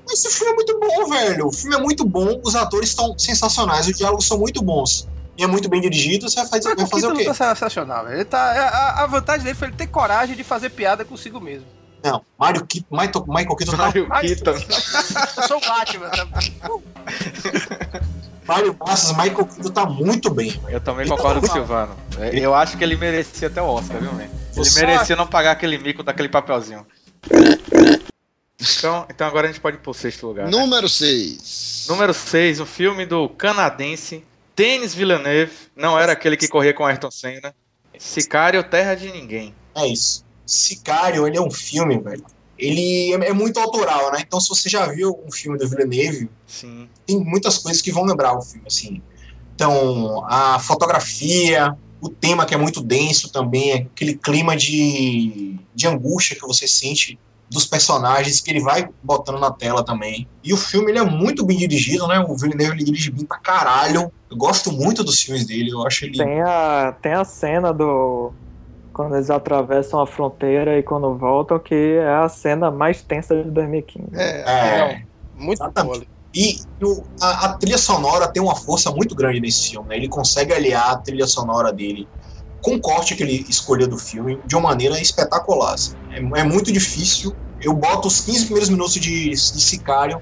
Mas esse filme é muito bom, velho. O filme é muito bom, os atores estão sensacionais, os diálogos são muito bons. E é muito bem dirigido, você vai fazer, vai fazer o Keaton quê? tá sensacional, velho. Ele tá, a, a vantagem dele foi ele ter coragem de fazer piada consigo mesmo. Não, Mario Keaton, Michael, Michael Keaton tá Mario Keaton. Eu sou o Batman. Tá? Mário Massas, Michael Keaton tá muito bem. Eu também Ele tá concordo com o. Silvano. É, Eu acho que ele merecia até o Oscar, viu, man? Ele Você- merecia não pagar aquele mico daquele papelzinho. Então, então agora a gente pode ir pro sexto lugar. né? Número 6. Número 6, um filme do canadense Denis Villeneuve. Não era aquele que corria com Ayrton Senna. Sicário, Terra de Ninguém. É isso. Sicário, ele é um filme, velho. Ele é, é muito autoral, né? Então, se você já viu um filme do Villeneuve, Sim. tem muitas coisas que vão lembrar o filme, assim. Então, a fotografia, o tema que é muito denso também, aquele clima de, de angústia que você sente dos personagens que ele vai botando na tela também. E o filme ele é muito bem dirigido, né? O Villeneuve ele dirige bem pra caralho. Eu gosto muito dos filmes dele, eu acho ele Tem a, tem a cena do. Quando eles atravessam a fronteira e quando voltam, que é a cena mais tensa de 2015. É, É. não, muito boa. E o- a, a trilha sonora tem uma força muito grande nesse filme. né? Ele consegue aliar a trilha sonora dele com o corte que ele escolheu do filme de uma maneira espetacular. assim. É, é muito difícil. Eu boto os 15 primeiros minutos de, de Sicário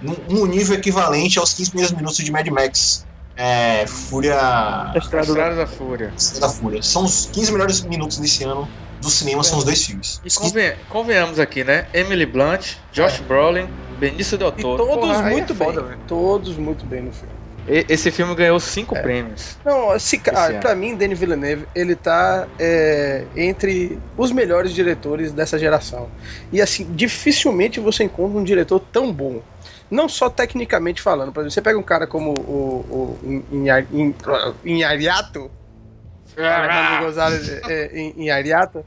num, num nível equivalente aos 15 primeiros minutos de Mad Max. É, Fúria. A estrada Estrada da Fúria. da Fúria. São os 15 melhores minutos desse ano do cinema, são os dois filmes. E conven- convenhamos aqui, né? Emily Blunt, Josh Brolin, Benício Del E Toro. todos Porra, muito é bem. foda, todos muito bem no filme. E- Esse filme ganhou cinco É. prêmios. Não, esse cara, ano. pra mim, Denis Villeneuve, ele tá é, entre os melhores diretores dessa geração. E assim, dificilmente você encontra um diretor tão bom. Não só tecnicamente falando, por exemplo, você pega um cara como o, o Inha- In- Inhariato, Alejandro Gonzalez é, Inhariato?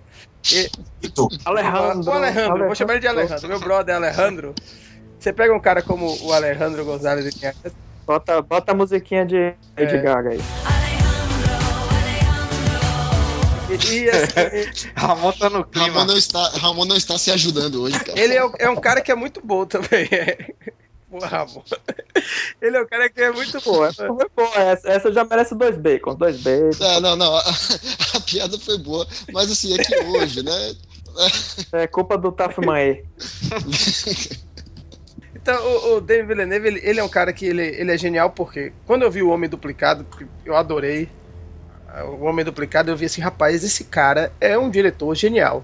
Alejandro. o Alejandro, vou chamar ele de Alejandro, meu brother Alejandro. Você pega um cara como o Alejandro Gonzalez Inhariato, Bota, bota a musiquinha de Lady É. Gaga aí. e, e, assim, Ramon tá no Ramon clima. não, está, Ramon não está se ajudando hoje, cara. Ele é, é um cara que é muito bom também. É. Ramon. Ele é um cara que é muito bom. Essa foi boa. Essa, essa já merece dois bacons. Dois bacons. É, não, não, a, a piada foi boa, mas assim, é que hoje, né? É culpa do Tafmae. Então, o, o David Villeneuve, ele, ele é um cara que ele, ele é genial porque quando eu vi o Homem Duplicado, eu adorei ah, o Homem Duplicado, eu vi assim, rapaz, esse cara é um diretor genial.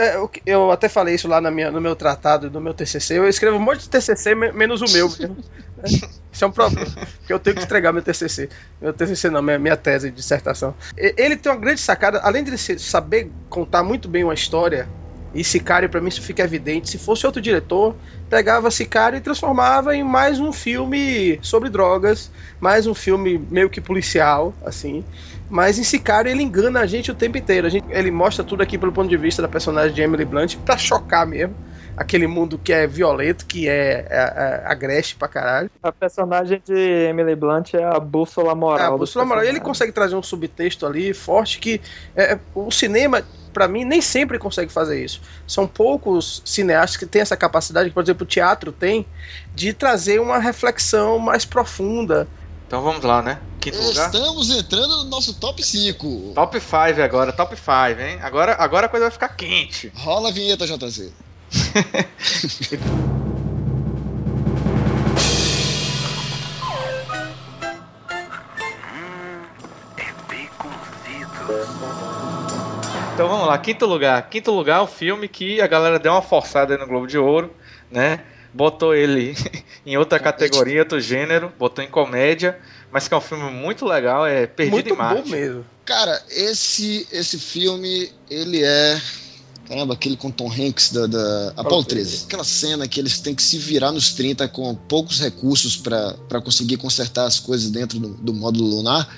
É, eu, até falei isso lá na minha, no meu tratado, no meu TCC. Eu escrevo um monte de TCC, me- menos o meu mesmo. né? Isso é um problema, porque eu tenho que entregar meu TCC. Meu TCC não, minha, minha tese de dissertação. Ele tem uma grande sacada, além de saber contar muito bem uma história, e Sicário, pra mim, isso fica evidente. Se fosse outro diretor, pegava Sicário e transformava em mais um filme sobre drogas, mais um filme meio que policial, assim. Mas em Sicário ele engana a gente o tempo inteiro. Gente, ele mostra tudo aqui pelo ponto de vista da personagem de Emily Blunt pra chocar mesmo. Aquele mundo que é violento, que é, é, é agreste pra caralho. A personagem de Emily Blunt é a bússola moral. É, a bússola moral. E ele consegue trazer um subtexto ali forte que é, o cinema, pra mim, nem sempre consegue fazer isso. São poucos cineastas que têm essa capacidade, que, por exemplo, o teatro tem, de trazer uma reflexão mais profunda. Então vamos lá, né? Quinto lugar. Estamos entrando no nosso top 5. Top 5 agora, top 5, hein? Agora, agora a coisa vai ficar quente. Rola a vinheta, JZ. Então vamos lá, quinto lugar. Quinto lugar, o filme que a galera deu uma forçada aí no Globo de Ouro, né? Botou ele em outra categoria, outro gênero, botou em comédia, mas que é um filme muito legal, é Perdido muito em Marte. bom mesmo. Cara, esse, esse filme, ele é. Caramba, aquele com Tom Hanks da, da Apollo 13. Aquela cena que eles têm que se virar nos 30 com poucos recursos pra pra conseguir consertar as coisas dentro do, do módulo lunar.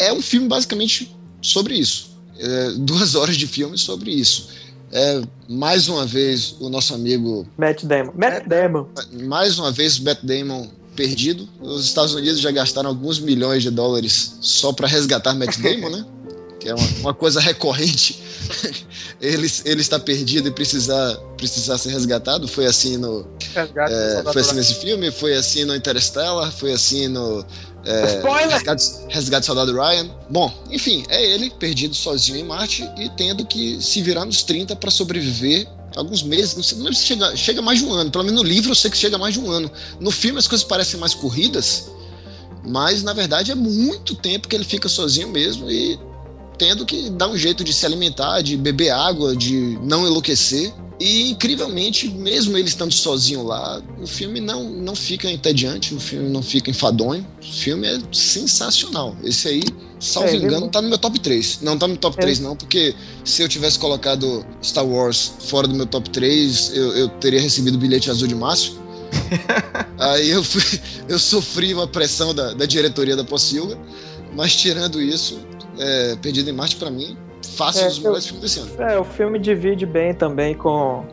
É um filme basicamente sobre isso. É, duas horas de filme sobre isso. É, mais uma vez, o nosso amigo Matt Damon. Matt Damon. mais uma vez o Matt Damon perdido. Os Estados Unidos já gastaram alguns milhões de dólares só para resgatar Matt Damon, né? Que é uma, uma coisa recorrente. ele, ele está perdido e precisar, precisar ser resgatado. Foi assim no, Resgate é, foi assim nesse filme, foi assim no Interstellar, foi assim no É, Spoiler! Resgate, Resgate Soldado Ryan. Bom, enfim, é ele perdido sozinho em Marte e tendo que se virar nos 30 para sobreviver alguns meses, não sei, não lembro se chega, chega mais de um ano. Pelo menos no livro eu sei que chega mais de um ano. No filme as coisas parecem mais corridas, mas na verdade é muito tempo que ele fica sozinho mesmo e tendo que dar um jeito de se alimentar, de beber água, de não enlouquecer. E incrivelmente, mesmo ele estando sozinho lá, o filme não, não fica entediante, o filme não fica enfadonho. O filme é sensacional. Esse aí, salvo É, engano, tá no meu top 3. Não tá no top É. 3, não, porque se eu tivesse colocado Star Wars fora do meu top 3, eu, eu teria recebido o bilhete azul de Márcio. Aí eu, fui, eu sofri uma pressão da, da diretoria da Pocilga, mas tirando isso, é, Perdido em Marte, pra mim, fácil É, os eu- melhores filmes desse ano. É, o filme divide bem também com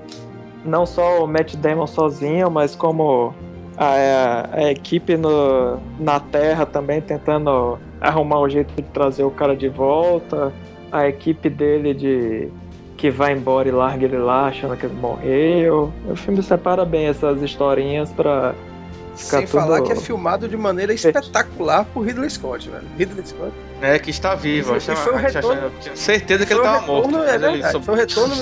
não só o Matt Damon sozinho, mas como a, a equipe no, na Terra também tentando arrumar um jeito de trazer o cara de volta, a equipe dele de que vai embora e larga ele lá achando que ele morreu. O filme separa bem essas historinhas pra ficar Sem tudo... falar que é filmado de maneira espetacular por Ridley Scott, velho. Ridley Scott. É, que está vivo. Eu foi o achava- retorno- eu tinha certeza que ele estava morto. É verdade, foi o retorno.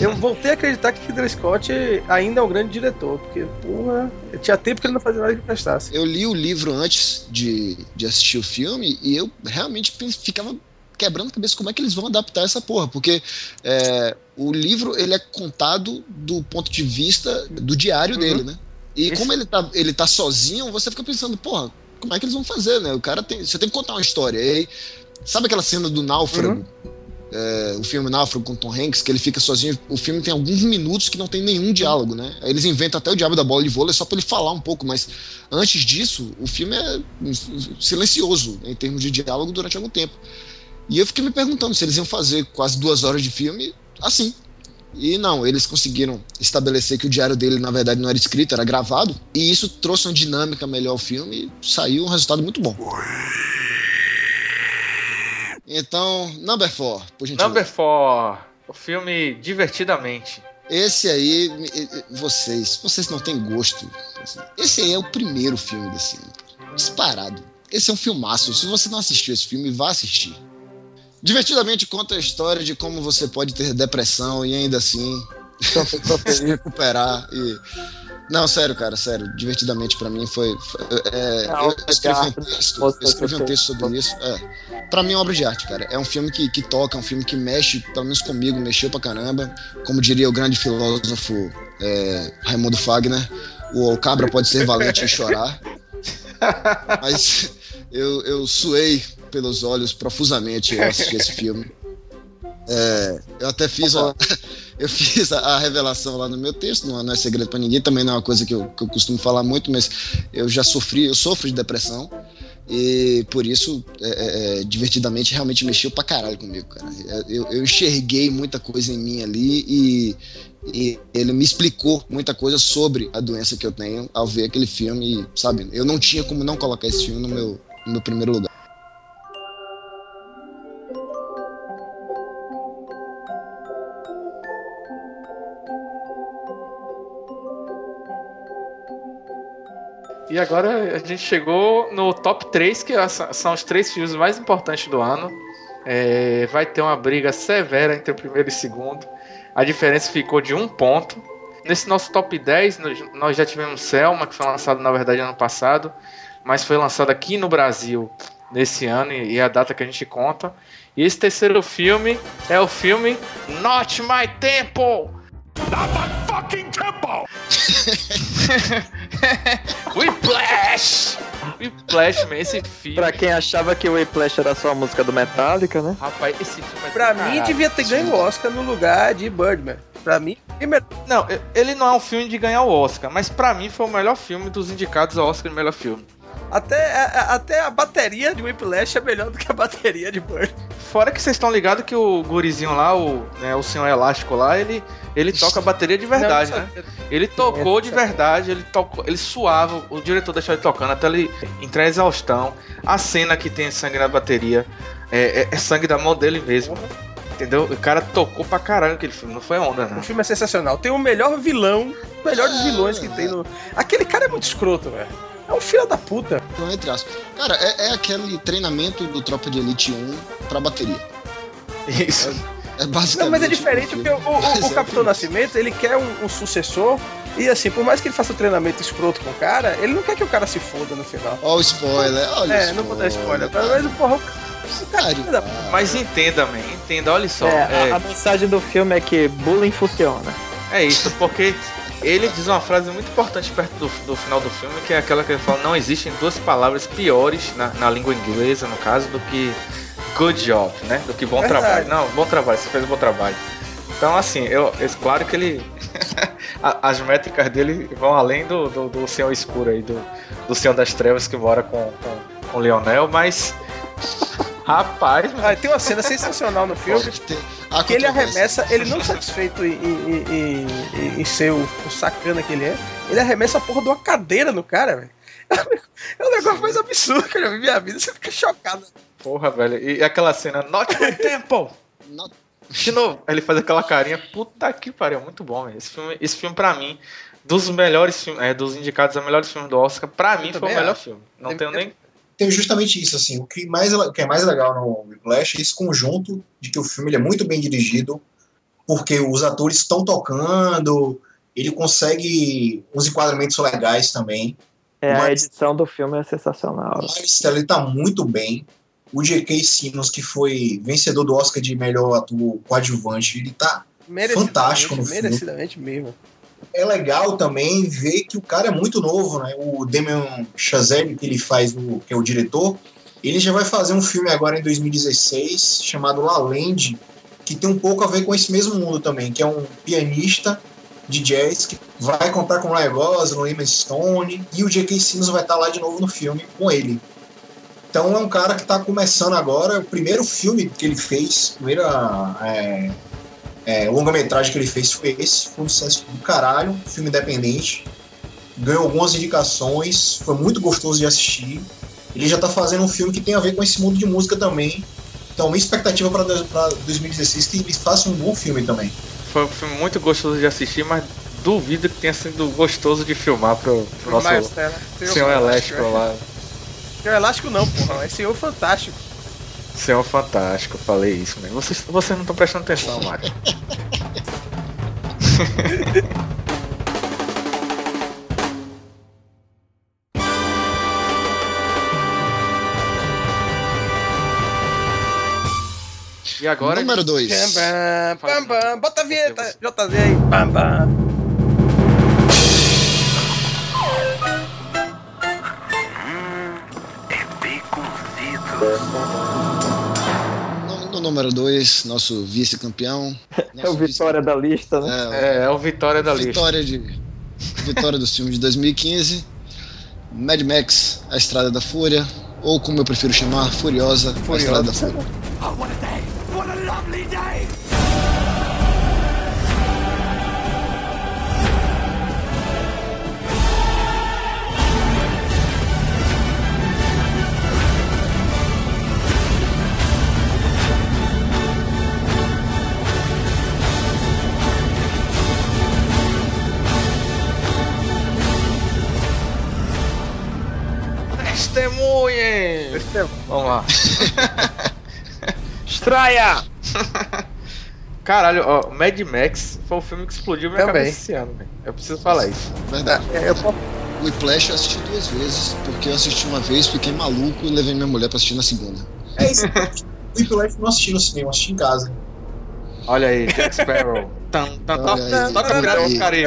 Eu voltei a acreditar que Ridley Scott ainda é um grande diretor, porque, porra, tinha tempo que ele não fazia nada que prestasse. Eu li o livro antes de, de assistir o filme e eu realmente ficava quebrando a cabeça como é que eles vão adaptar essa porra, porque é, o livro ele é contado do ponto de vista do diário Uhum. dele, né? E Isso. como ele tá, ele tá sozinho, você fica pensando, porra, como é que eles vão fazer, né? O cara tem. Você tem que contar uma história. E aí, sabe aquela cena do náufrago? É, o filme Náufrago com Tom Hanks, que ele fica sozinho. O filme tem alguns minutos que não tem nenhum diálogo, né? Aí eles inventam até o diabo da bola de vôlei só pra ele falar um pouco, mas antes disso, o filme é silencioso em termos de diálogo durante algum tempo. E eu fiquei me perguntando se eles iam fazer quase duas horas de filme assim. E não, eles conseguiram estabelecer que o diário dele, na verdade, não era escrito, era gravado. E isso trouxe uma dinâmica melhor ao filme e saiu um resultado muito bom. Então, number four, por gentileza. Number 4. O filme Divertidamente. Esse aí, vocês, vocês não têm gosto. assim. Esse aí é o primeiro filme desse ano. Disparado. Esse é um filmaço. Se você não assistiu esse filme, vá assistir. Divertidamente conta a história de como você pode ter depressão e ainda assim se recuperar e não, sério, cara, sério. Divertidamente pra mim foi. foi- é, É eu obra de escrevi um texto, eu escrevi um texto sobre isso. É. Pra mim é uma obra de arte, cara. É um filme que, que toca, é um filme que mexe, pelo menos comigo, mexeu pra caramba. Como diria o grande filósofo é, Raimundo Fagner, o cabra pode ser valente e chorar. Mas eu, eu suei pelos olhos profusamente ao assistir esse filme. É, eu até fiz a, eu fiz a, a revelação lá no meu texto, não, não é segredo pra ninguém, também não é uma coisa que eu, que eu costumo falar muito, mas eu já sofri, eu sofro de depressão. E por isso, é, é, é, divertidamente, realmente mexeu pra caralho comigo, cara. Eu, eu enxerguei muita coisa em mim ali e, e ele me explicou muita coisa sobre a doença que eu tenho ao ver aquele filme. E, sabe, eu não tinha como não colocar esse filme no meu, no meu primeiro lugar. E agora a gente chegou no top 3, que são os três filmes mais importantes do ano. É, vai ter uma briga severa entre o primeiro e o segundo. A diferença ficou de um ponto. Nesse nosso top 10, nós- já tivemos Selma, que foi lançado na verdade ano passado, mas foi lançado aqui no Brasil nesse ano e é a data que a gente conta. E esse terceiro filme é o filme Not My Temple! Whiplash! Whiplash, man, esse filme. Pra quem achava que o Whiplash era só a música do Metallica, né? Rapaz, esse filme é Pra mim, devia ter ganho o Oscar no lugar de Birdman. Pra mim, primeiro- Não, ele não é um filme de ganhar o Oscar, mas pra mim foi o melhor filme dos indicados ao Oscar de melhor filme. Até, a- a- até a bateria de Whiplash é melhor do que a bateria de Birdman. Fora que vocês estão ligados que o gurizinho lá, o, né, o senhor elástico lá, ele, ele toca a bateria de verdade, Não, né? Ele tocou de verdade, ele tocou, ele suava, o diretor deixou ele tocando até ele entrar em exaustão. A cena que tem sangue na bateria é, é- é sangue da mão dele mesmo. Entendeu? O cara tocou pra caralho aquele filme, não foi onda, O não. filme é sensacional. Tem o melhor vilão, os melhores vilões que tem no. Aquele cara é muito escroto, velho. É um filho da puta. Então, entre aspas. Cara, é, é aquele treinamento do Tropa de Elite 1 pra bateria. Isso. É basicamente. Não, mas é diferente porque o, o- o- o. Capitão Nascimento, ele quer um, um sucessor. E assim, por mais que ele faça treinamento escroto com o cara, ele não quer que o cara se foda no final. Ó o spoiler, olha É, o não vou dar spoiler. cara. Mas, porra, o Cara, cara. Mas entenda, man, entenda, olha só. É, É, a, a mensagem do filme é que bullying funciona. é isso, porque ele diz uma frase muito importante perto do, do final do filme, que é aquela que ele fala, não existem duas palavras piores na, na língua inglesa, no caso, do que good job, né? Do que bom Verdade. trabalho. Não, bom trabalho, você fez um bom trabalho. Então, assim, eu, é claro que ele. as métricas dele vão além do, do, do Senhor Escuro aí, do, do Senhor das Trevas que mora com, com, com o Leonel, mas. Rapaz, Ah, tem uma cena sensacional no filme. Há Que ele arremessa, ele não satisfeito em, em, em- em- em ser o, o sacana que ele é, ele arremessa a porra de uma cadeira no cara, velho. É o negócio mais absurdo que eu já vi minha vida, você fica chocado. porra, velho. E aquela cena, not my temple! Not- De novo, ele faz aquela carinha, puta que pariu, muito bom, velho. Esse filme, esse filme pra mim, dos melhores filmes, é, dos indicados a melhores filmes do Oscar, pra mim foi o melhor acho. filme. Não Tem- tenho nem. Tem justamente isso, assim, o que, mais, o que é mais legal no Whiplash é esse conjunto de que o filme ele é muito bem dirigido, porque os atores estão tocando, ele consegue uns enquadramentos legais também. É, a Mas- edição do filme é sensacional. O Teller tá muito bem. O J.K. Simmons, que foi vencedor do Oscar de melhor ator coadjuvante, ele tá. Fantástico no filme. Merecidamente mesmo. É legal também ver que o cara é muito novo, né? O Damien Chazelle, que ele faz, o, que é o diretor, ele já vai fazer um filme agora em 2016 chamado La Land, que tem um pouco a ver com esse mesmo mundo também, que é um pianista de jazz que vai contar com o Ryan Gosling, Emma Stone, e o J.K. Simmons vai estar lá de novo no filme com ele. Então é um cara que está começando agora, o primeiro filme que ele fez, primeira é, é, longa-metragem que ele fez foi esse, foi um sucesso do caralho, filme independente, ganhou algumas indicações, foi muito gostoso de assistir. Ele já está fazendo um filme que tem a ver com esse mundo de música também. Então, minha expectativa para 2016 é que ele faça um bom filme também. Foi um filme muito gostoso de assistir, mas duvido que tenha sido gostoso de filmar pro, pro nosso Teller. senhor elétrico lá. Senhor Elástico não, porra. É senhor fantástico. Senhor Fantástico, eu falei isso, mesmo. Vocês, vocês não estão prestando atenção, Mário. E agora. Número 2. Bam, bam, Faz bam, uma- bam. Bota a vinheta, JZ aí. Bam, bam. No, no número 2, nosso vice-campeão. É o Vitória da lista, né? É, É, é o Vitória da lista. vitória, de, vitória dos filmes de 2015. Mad Max, A Estrada da Fúria. Ou como eu prefiro chamar, Furiosa, A Estrada da Fúria. Testemunhem! Vamos lá. Estranha! Caralho, ó, Mad Max foi o filme que explodiu minha Também. cabeça esse ano, velho. Eu preciso falar isso. Verdade. É, eu O Whiplash eu assisti duas vezes, porque eu assisti uma vez, fiquei maluco e levei minha mulher pra assistir na segunda. É isso. o Whiplash não assisti no cinema, eu assisti em casa. Olha aí, Jack Sparrow. Toca Piratas do aí.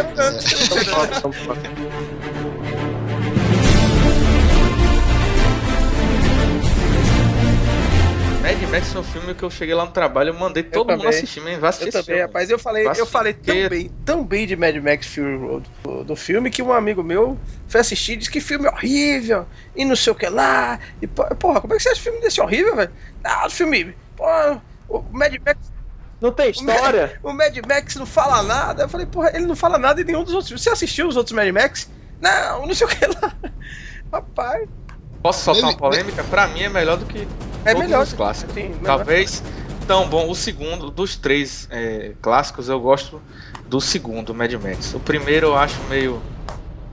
Mad Max foi um filme que eu cheguei lá no trabalho, eu mandei todo mundo também. assistir, mas vai assistir Eu também, filme. rapaz. Eu falei, Vai eu falei assistir. tão bem, tão bem de Mad Max Fury Road do, do filme que um amigo meu foi assistir e disse que filme horrível e não sei o que lá. E po- porra, como é que você acha filme desse horrível, velho? Ah, o filme. Porra, o Mad Max. Não tem história? O Mad Max não fala nada. Eu falei, porra, ele não fala nada em nenhum dos outros filmes. Você assistiu os outros Mad Max? Não, não sei o que lá. Rapaz, Posso soltar uma polêmica? Pra mim é melhor do que é todos melhor. os clássicos. Sim, melhor. Talvez tão bom. O segundo, dos três é, clássicos, eu gosto do segundo, Mad Max. O primeiro eu acho meio.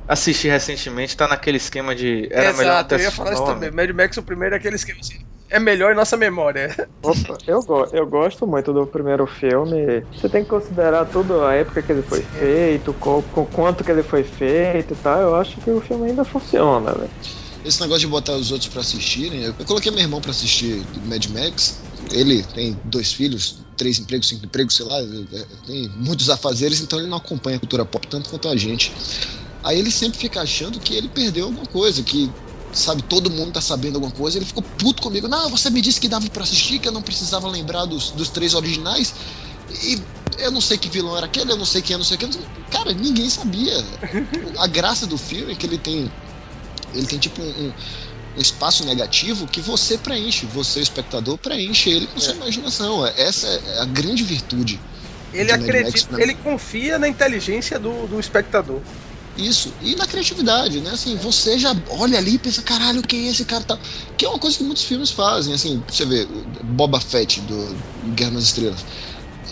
assisti recentemente, tá naquele esquema de. Era melhor Exato, ter eu ia falar isso também. Mad Max, o primeiro é aqueles que assim, é melhor em nossa memória. Opa, eu, go eu gosto muito do primeiro filme. Você tem que considerar tudo a época que ele foi feito, com, com quanto que ele foi feito e tal. Eu acho que o filme ainda funciona, velho. Esse negócio de botar os outros pra assistirem, eu eu coloquei meu irmão pra assistir Mad Max. Ele tem dois filhos, três empregos, cinco empregos, sei lá, é, tem muitos afazeres, então ele não acompanha a cultura pop tanto quanto a gente. Aí ele sempre fica achando que ele perdeu alguma coisa, que sabe, todo mundo tá sabendo alguma coisa. Ele ficou puto comigo. Não, você me disse que dava pra assistir, que eu não precisava lembrar dos, dos três originais. E eu não sei que vilão era aquele, eu não sei quem é, não sei quem. Cara, ninguém sabia. A graça do filme é que ele tem. Ele tem tipo um, um- espaço negativo que você preenche, você, espectador, preenche ele com sua imaginação. Essa é a grande virtude. Ele Max, acredita, ele confia na inteligência do, do espectador. Isso, e na criatividade, né? Assim, você já olha ali e pensa, caralho, quem é esse cara tal? Que é uma coisa que muitos filmes fazem, assim, você vê, Boba Fett do Guerra nas Estrelas.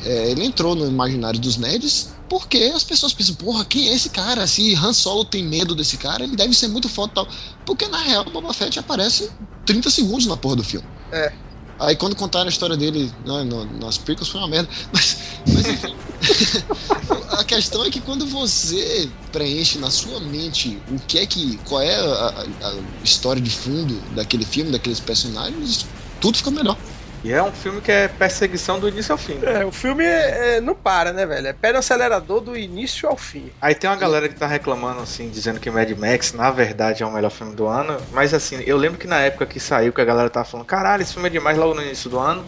É, ele entrou no imaginário dos nerds porque as pessoas pensam, porra, quem é esse cara? Se Han Solo tem medo desse cara, ele deve ser muito foda e tal. Porque na real o Boba Fett aparece 30 segundos na porra do filme. É. Aí quando contaram a história dele né, no, nas prequels foi uma merda. Mas, mas enfim. a questão é que quando você preenche na sua mente o que é que. qual é a, a- a história de fundo daquele filme, daqueles personagens, tudo fica melhor. E é um filme que é perseguição do início ao fim. É, o filme é- é- não para, né, velho? É pé no acelerador do início ao fim. Aí tem uma galera que tá reclamando, assim, dizendo que Mad Max, na verdade, é o melhor filme do ano. Mas, assim, eu lembro que na época que saiu, que a galera tava falando, caralho, esse filme é demais logo no início do ano.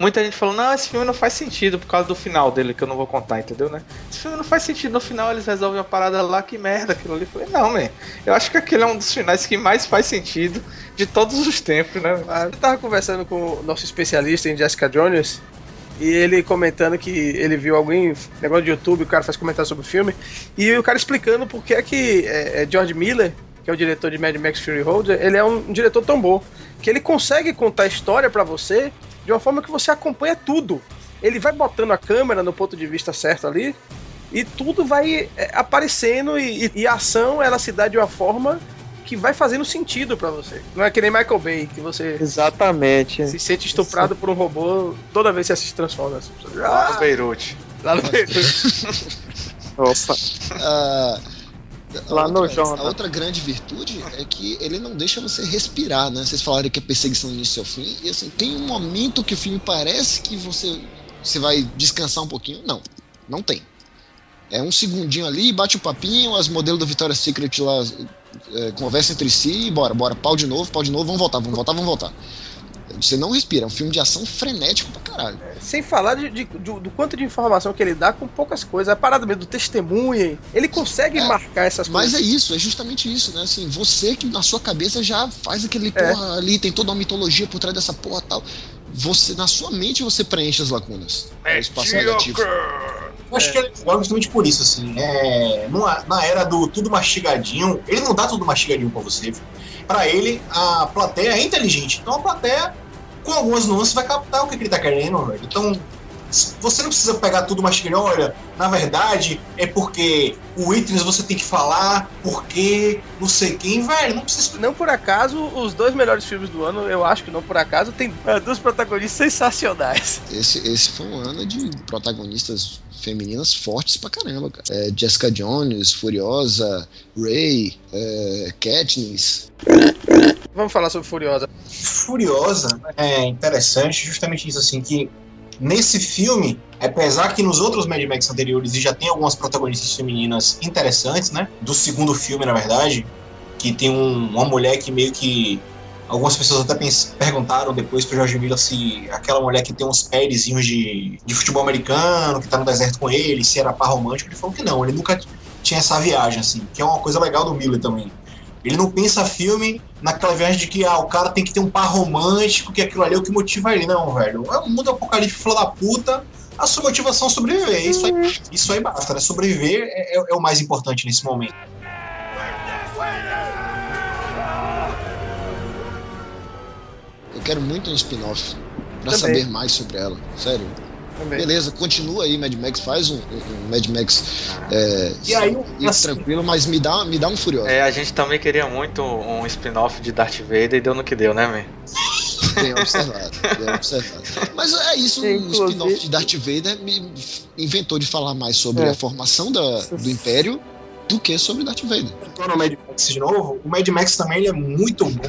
Muita gente falou, não, esse filme não faz sentido por causa do final dele, que eu não vou contar, entendeu, né? Esse filme não faz sentido. No final eles resolvem uma parada lá, que merda aquilo ali. Eu falei, não, man, eu acho que aquele é um dos finais que mais faz sentido de todos os tempos, né? Ah, Eu tava conversando com o nosso especialista em Jessica Jones e ele comentando que ele viu alguém, negócio de YouTube, o cara faz comentário sobre o filme, e o cara explicando por que é que é, é George Miller, que é o diretor de Mad Max Fury Road, ele é um diretor tão bom que ele consegue contar a história pra você de uma forma que você acompanha tudo. Ele vai botando a câmera no ponto de vista certo ali e tudo vai é, aparecendo e, e- e a ação ela se dá de uma forma que vai fazendo sentido pra você. Não é que nem Michael Bay, que você Exatamente. se sente estuprado por um robô toda vez que você assiste Transformers. Lá no Ah, Beirute. lá no Peru. Opa. Ah, a Lá no outra, Jonathan. A outra grande virtude é que ele não deixa você respirar, né? Vocês falaram que é perseguição do início ao fim, e assim, tem um momento que o filme parece que você, você vai descansar um pouquinho. Não, não tem. É um segundinho ali, bate o papinho, as modelos do Victoria's Secret lá é, conversam entre si, e bora, bora, pau de novo, pau de novo, vamos voltar, vamos voltar, vamos voltar. Você não respira, é um filme de ação frenético pra caralho. Sem falar de, de- do, do quanto de informação que ele dá com poucas coisas. A parada mesmo do testemunha. Ele consegue É, marcar essas Mas coisas. é isso, é justamente isso, né? Assim, você que na sua cabeça já faz aquele É. porra ali, tem toda uma mitologia por trás dessa porra tal. Você, na sua mente, você preenche as lacunas. É o espaço negativo. Eu acho que é legal justamente por isso, assim. É, numa- na era do tudo mastigadinho, ele não dá tudo mastigadinho pra você. Pra ele, a plateia é inteligente. Então a plateia, com algumas nuances, vai captar o que, que ele tá querendo. Então, você não precisa pegar tudo mastigadinho. Olha, na verdade, é porque o Witness você tem que falar, porque não sei quem, velho. Não precisa. Não por acaso, os dois melhores filmes do ano, eu acho que não por acaso, tem é, duas protagonistas sensacionais. Esse, esse foi um ano de protagonistas femininas fortes pra caramba, cara. É, Jessica Jones, Furiosa, Ray, é, Katniss. Vamos falar sobre Furiosa. Furiosa é interessante justamente isso, assim, que nesse filme, apesar que nos outros Mad Max anteriores já tem algumas protagonistas femininas interessantes, né? Do segundo filme, na verdade, que tem um- uma mulher que meio que. Algumas pessoas até perguntaram depois pro George Miller se aquela mulher que tem uns pérezinhos de, de futebol americano, que tá no deserto com ele, se era par romântico. Ele falou que não, ele nunca tinha essa viagem, assim, que é uma coisa legal do Miller também. Ele não pensa filme naquela viagem de que ah, o cara tem que ter um par romântico, que aquilo ali é o que motiva ele. Não, velho. É um mundo apocalíptico, filho da puta. A sua motivação é sobreviver. Isso aí, isso aí basta, né? Sobreviver é, é- é o mais importante nesse momento. Eu quero muito um spin-off pra Também. saber mais sobre ela. Sério. Também. beleza, continua aí, Mad Max, faz um, um Mad Max é, E aí, assim, tranquilo, mas me dá, me dá um furioso. É, a gente também queria muito um spin-off de Darth Vader e deu no que deu, né, man? Bem observado, bem observado. Mas é isso, o Inclusive- spin-off de Darth Vader me inventou de falar mais sobre É. a formação da, do Império do que sobre Darth Vader. voltando ao Mad Max de novo, o Mad Max também ele é muito bom.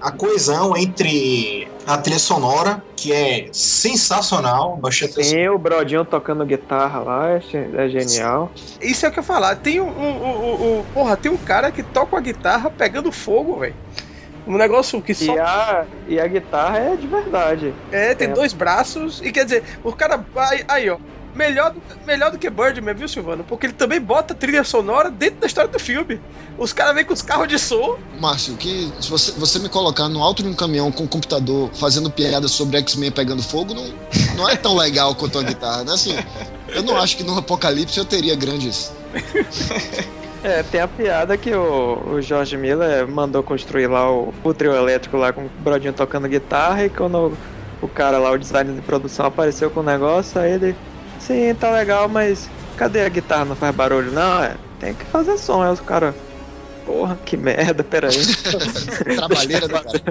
A coesão entre a trilha sonora, que é sensacional, baixei a Sim, o Brodinho tocando guitarra lá, é ge- é genial. Isso é o que eu ia falar. Tem um, um, um- um- Porra, tem um cara que toca a guitarra pegando fogo, velho. Um negócio que só. E a, e a guitarra é de verdade. É, tem É. dois braços. E quer dizer, o cara. Aí, aí, ó. Melhor, do- melhor do que Birdman, viu, Silvano? Porque ele também bota trilha sonora dentro da história do filme. Os caras vêm com os carros de som. Márcio, que se você, você me colocar no alto de um caminhão com um computador fazendo piada sobre X-Men pegando fogo, não, não é tão legal quanto a guitarra, né? Assim, eu não acho que no Apocalipse eu teria grandes. É, tem a piada que o, o George Miller mandou construir lá o, o trio elétrico lá com o Brodinho tocando guitarra e quando o cara lá, o designer de produção, apareceu com o negócio, aí ele. Sim, tá legal, mas cadê a guitarra? Não faz barulho? Não, é. Tem que fazer som. Aí os caras. Porra, que merda, peraí. Trabalheira do cara.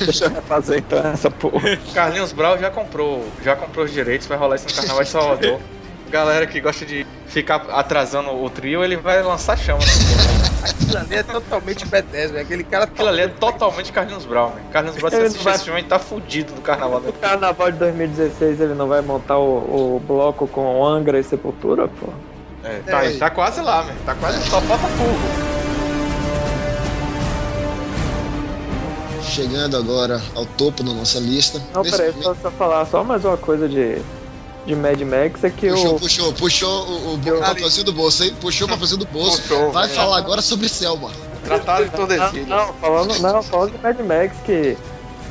Deixa eu refazer então essa porra. Carlinhos Brau já comprou, já comprou os direitos, vai rolar isso no Carnaval de Salvador. Galera que gosta de ficar atrasando o trio, ele vai lançar chama. Né? Aquilo ali é totalmente B10, velho. Aquele cara. Aquilo ali é totalmente Carlinhos Brau, né? Carlinhos Brau, se assistir vai- esse filme, tá fudido do Carnaval. No carnaval de 2016 ele não vai montar o, o bloco com Angra e Sepultura, pô. É, tá, É. tá quase lá, man. Tá quase, só falta fogo. Chegando agora ao topo da nossa lista. Não, peraí, momento- só, só falar só mais uma coisa de, de Mad Max é que Puxou, o. puxou, puxou o, o, o papelzinho do bolso, hein? Puxou o papelzinho do bolso. Puxou, Vai né? falar agora sobre Selma. Tratado de Não, Tordesilhas. não, falando, não, falando de Mad Max que.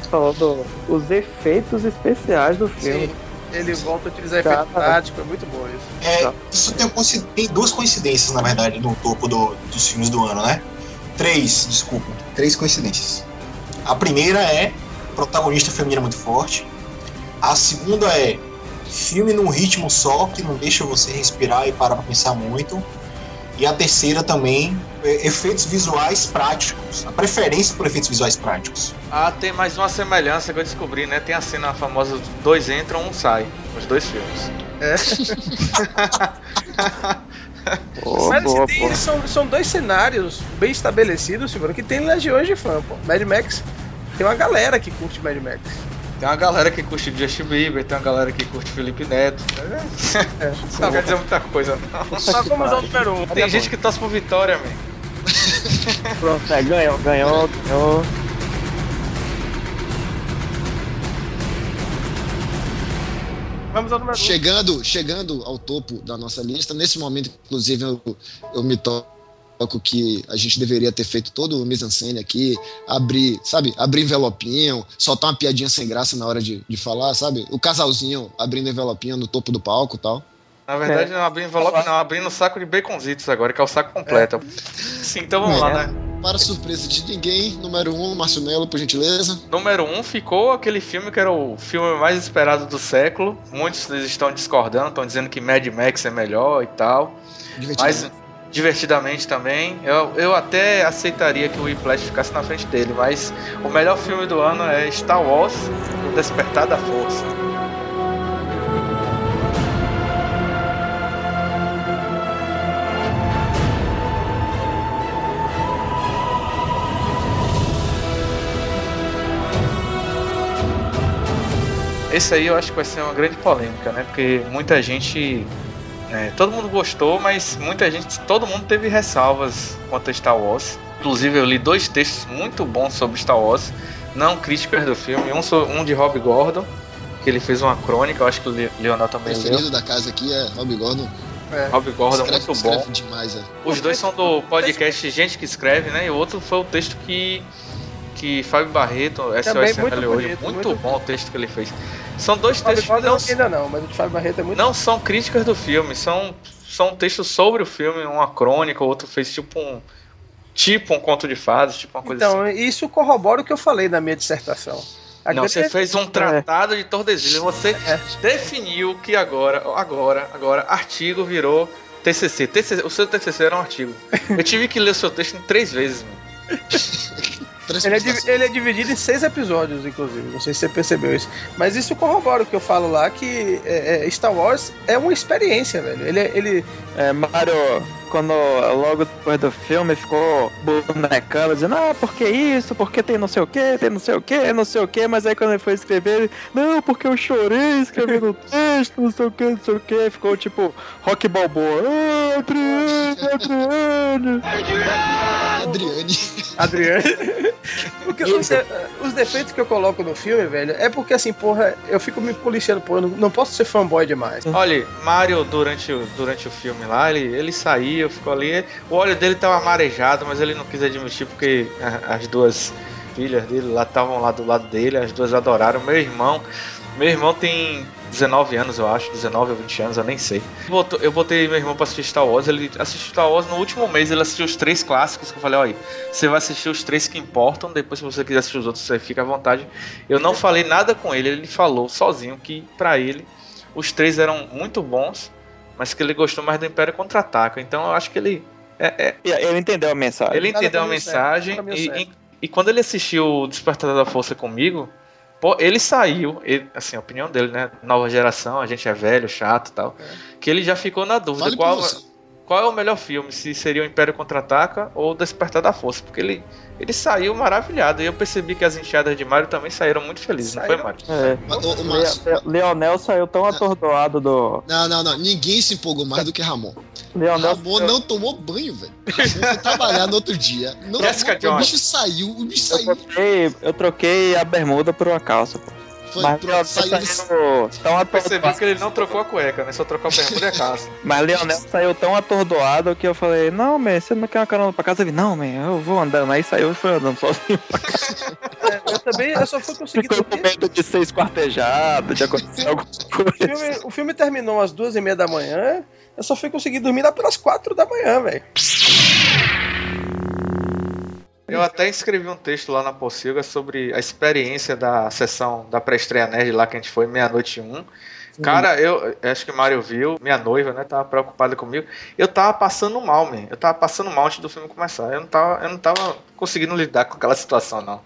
Falando os efeitos especiais do filme. Sim, ele volta a utilizar Cara. efeito prático, é muito bom isso. É, Tá. isso tem, tem duas coincidências, na verdade, no topo do- dos filmes do ano, né? Três, desculpa. Três coincidências. A primeira é protagonista feminina muito forte. A segunda é filme num ritmo só, que não deixa você respirar e parar pra pensar muito. E a terceira também, é, efeitos visuais práticos. A preferência por efeitos visuais práticos. Ah, tem mais uma semelhança que eu descobri, né? Tem a cena famosa: dois entram, um sai. Os dois filmes. Pô, Mas boa, tem- são, são dois cenários bem estabelecidos, Silvano, que tem legiões de fã, pô. Mad Max tem uma galera que curte Mad Max. Tem uma galera que curte Justin Bieber, tem uma galera que curte Felipe Neto. É. Não quer dizer muita coisa, não. Só vamos ao número um. Tem gente que torce por Vitória, man. Pronto, é, ganhou, ganhou, ganhou. Vamos ao número um. Chegando, chegando ao topo da nossa lista, nesse momento, inclusive, eu, eu me toco que a gente deveria ter feito todo o mise-en-scène aqui, abrir, sabe, abrir envelopinho, soltar uma piadinha sem graça na hora de, de falar, sabe? O casalzinho abrindo envelopinho no topo do palco e tal. Na verdade, não abri envelope, não, abrindo saco de baconzitos agora, que é o saco completo. Sim, então vamos lá, né? Para surpresa de ninguém, número um, Márcio Melo, por gentileza. Número 1 um ficou aquele filme que era o filme mais esperado do século. Muitos estão discordando, estão dizendo que Mad Max é melhor e tal. Divertido. Mas divertidamente também. Eu, eu até aceitaria que o Whiplash ficasse na frente dele, mas o melhor filme do ano é Star Wars, O Despertar da Força. Esse aí eu acho que vai ser uma grande polêmica, né? Porque muita gente. Né, todo mundo gostou, mas muita gente. Todo mundo teve ressalvas quanto a Star Wars. Inclusive, eu li dois textos muito bons sobre Star Wars, não críticas do filme. Um, um de Rob Gordon, que ele fez uma crônica, eu acho que o Le- Leonel O também leu. preferido da casa aqui é Rob Gordon. Rob Gordon, Escreve- muito bom. demais, é. Os dois são do podcast Gente que Escreve, né? E o outro foi o texto que. Que Fábio Barreto, Também SOS muito ML hoje. bonito, Muito, muito bom o texto que ele fez. São dois Fábio textos não, ainda não, mas o de Fábio Barreto é muito não são críticas do filme, são, são textos sobre o filme, uma crônica, o outro fez tipo um. Tipo um conto de fadas, tipo uma coisa Então, assim. isso corrobora o que eu falei na minha dissertação. A Não, você fez um tratado de Tordesilhas. Você definiu que agora, agora, agora, artigo virou TCC. TCC. O seu TCC era um artigo. Eu tive que ler o seu texto três vezes, mano. Ele é, ele é dividido em seis episódios, inclusive. Não sei se você percebeu isso. Mas isso corrobora o que eu falo lá, que é, é, Star Wars é uma experiência, velho. Ele, é- ele É, Mario, quando logo depois do filme ficou bonecando, dizendo, ah, por que isso? Porque tem não sei o que, tem não sei o que, não sei o que, mas aí quando ele foi escrever, ele, não, porque eu chorei escrevendo o texto, não sei o que, não sei o que, ficou tipo rock balboa, ah, Adriane, Adriane. Adriane. Adriano. Porque os, de- os defeitos que eu coloco no filme, velho, é porque assim, porra, eu fico me policiando, eu não, não posso ser fanboy demais. Olha, Mario, durante o, durante o filme lá, ele, ele saiu, ficou ali. O olho dele tava marejado, mas ele não quis admitir porque as duas filhas dele lá estavam lá do lado dele, as duas adoraram. Meu irmão, meu irmão tem 19 anos, eu acho, 19 ou 20 anos, eu nem sei. Eu botei meu irmão pra assistir Star Wars, ele assistiu Star Wars no último mês, ele assistiu os três clássicos, que eu falei, olha, você vai assistir os três que importam, depois se você quiser assistir os outros, você fica à vontade. Eu não falei nada com ele, ele falou sozinho que pra ele os três eram muito bons, mas que ele gostou mais do Império Contra-Ataca. Então eu acho que ele é- é, Ele entendeu a mensagem. ele entendeu a mensagem e, e, e quando ele assistiu o Despertar da Força comigo, pô, ele saiu, ele- assim, a opinião dele, né? Nova geração, a gente é velho, chato e tal. Que ele já ficou na dúvida por qual, você. Qual é o melhor filme, se seria o Império Contra-Ataca ou o Despertar da Força. Porque ele, ele saiu maravilhado e eu percebi que as enteadas de Mario também saíram muito felizes, não foi, Saíram. Mario? É. Ô, Márcio, Le- Leonel saiu tão atordoado do. Não, não, não. Ninguém se empolgou mais do que Ramon. Leonel Ramon não tomou banho, velho. Ramon foi trabalhar no outro dia. Não, Jessica o Jones. bicho saiu, o bicho Eu saiu. troquei, eu troquei a bermuda por uma calça, pô. Foi, Mas pronto, Leonel saiu. saiu tão Percebi atordoado. que ele não trocou a cueca, né? Só trocou a bermuda e a calça. Mas Leonel saiu tão atordoado que eu falei, não, man, você não quer uma carona pra casa? Ele, não, man, eu vou andando. Aí saiu e foi andando sozinho. É, eu também, eu só fui conseguir Ficou com dormir. medo de ser esquartejado, de acontecer alguma O coisa. filme, o filme terminou às duas e meia da manhã. Eu só fui conseguir dormir lá pelas quatro da manhã, velho. Eu até escrevi um texto lá na Pocilga sobre a experiência da sessão da pré-estreia nerd lá que a gente foi, meia-noite um. Cara, eu acho que Mário viu, minha noiva, né, tava preocupada comigo. Eu tava passando mal, man. Eu tava passando mal antes do filme começar. Eu não tava, eu não tava conseguindo lidar com aquela situação, não.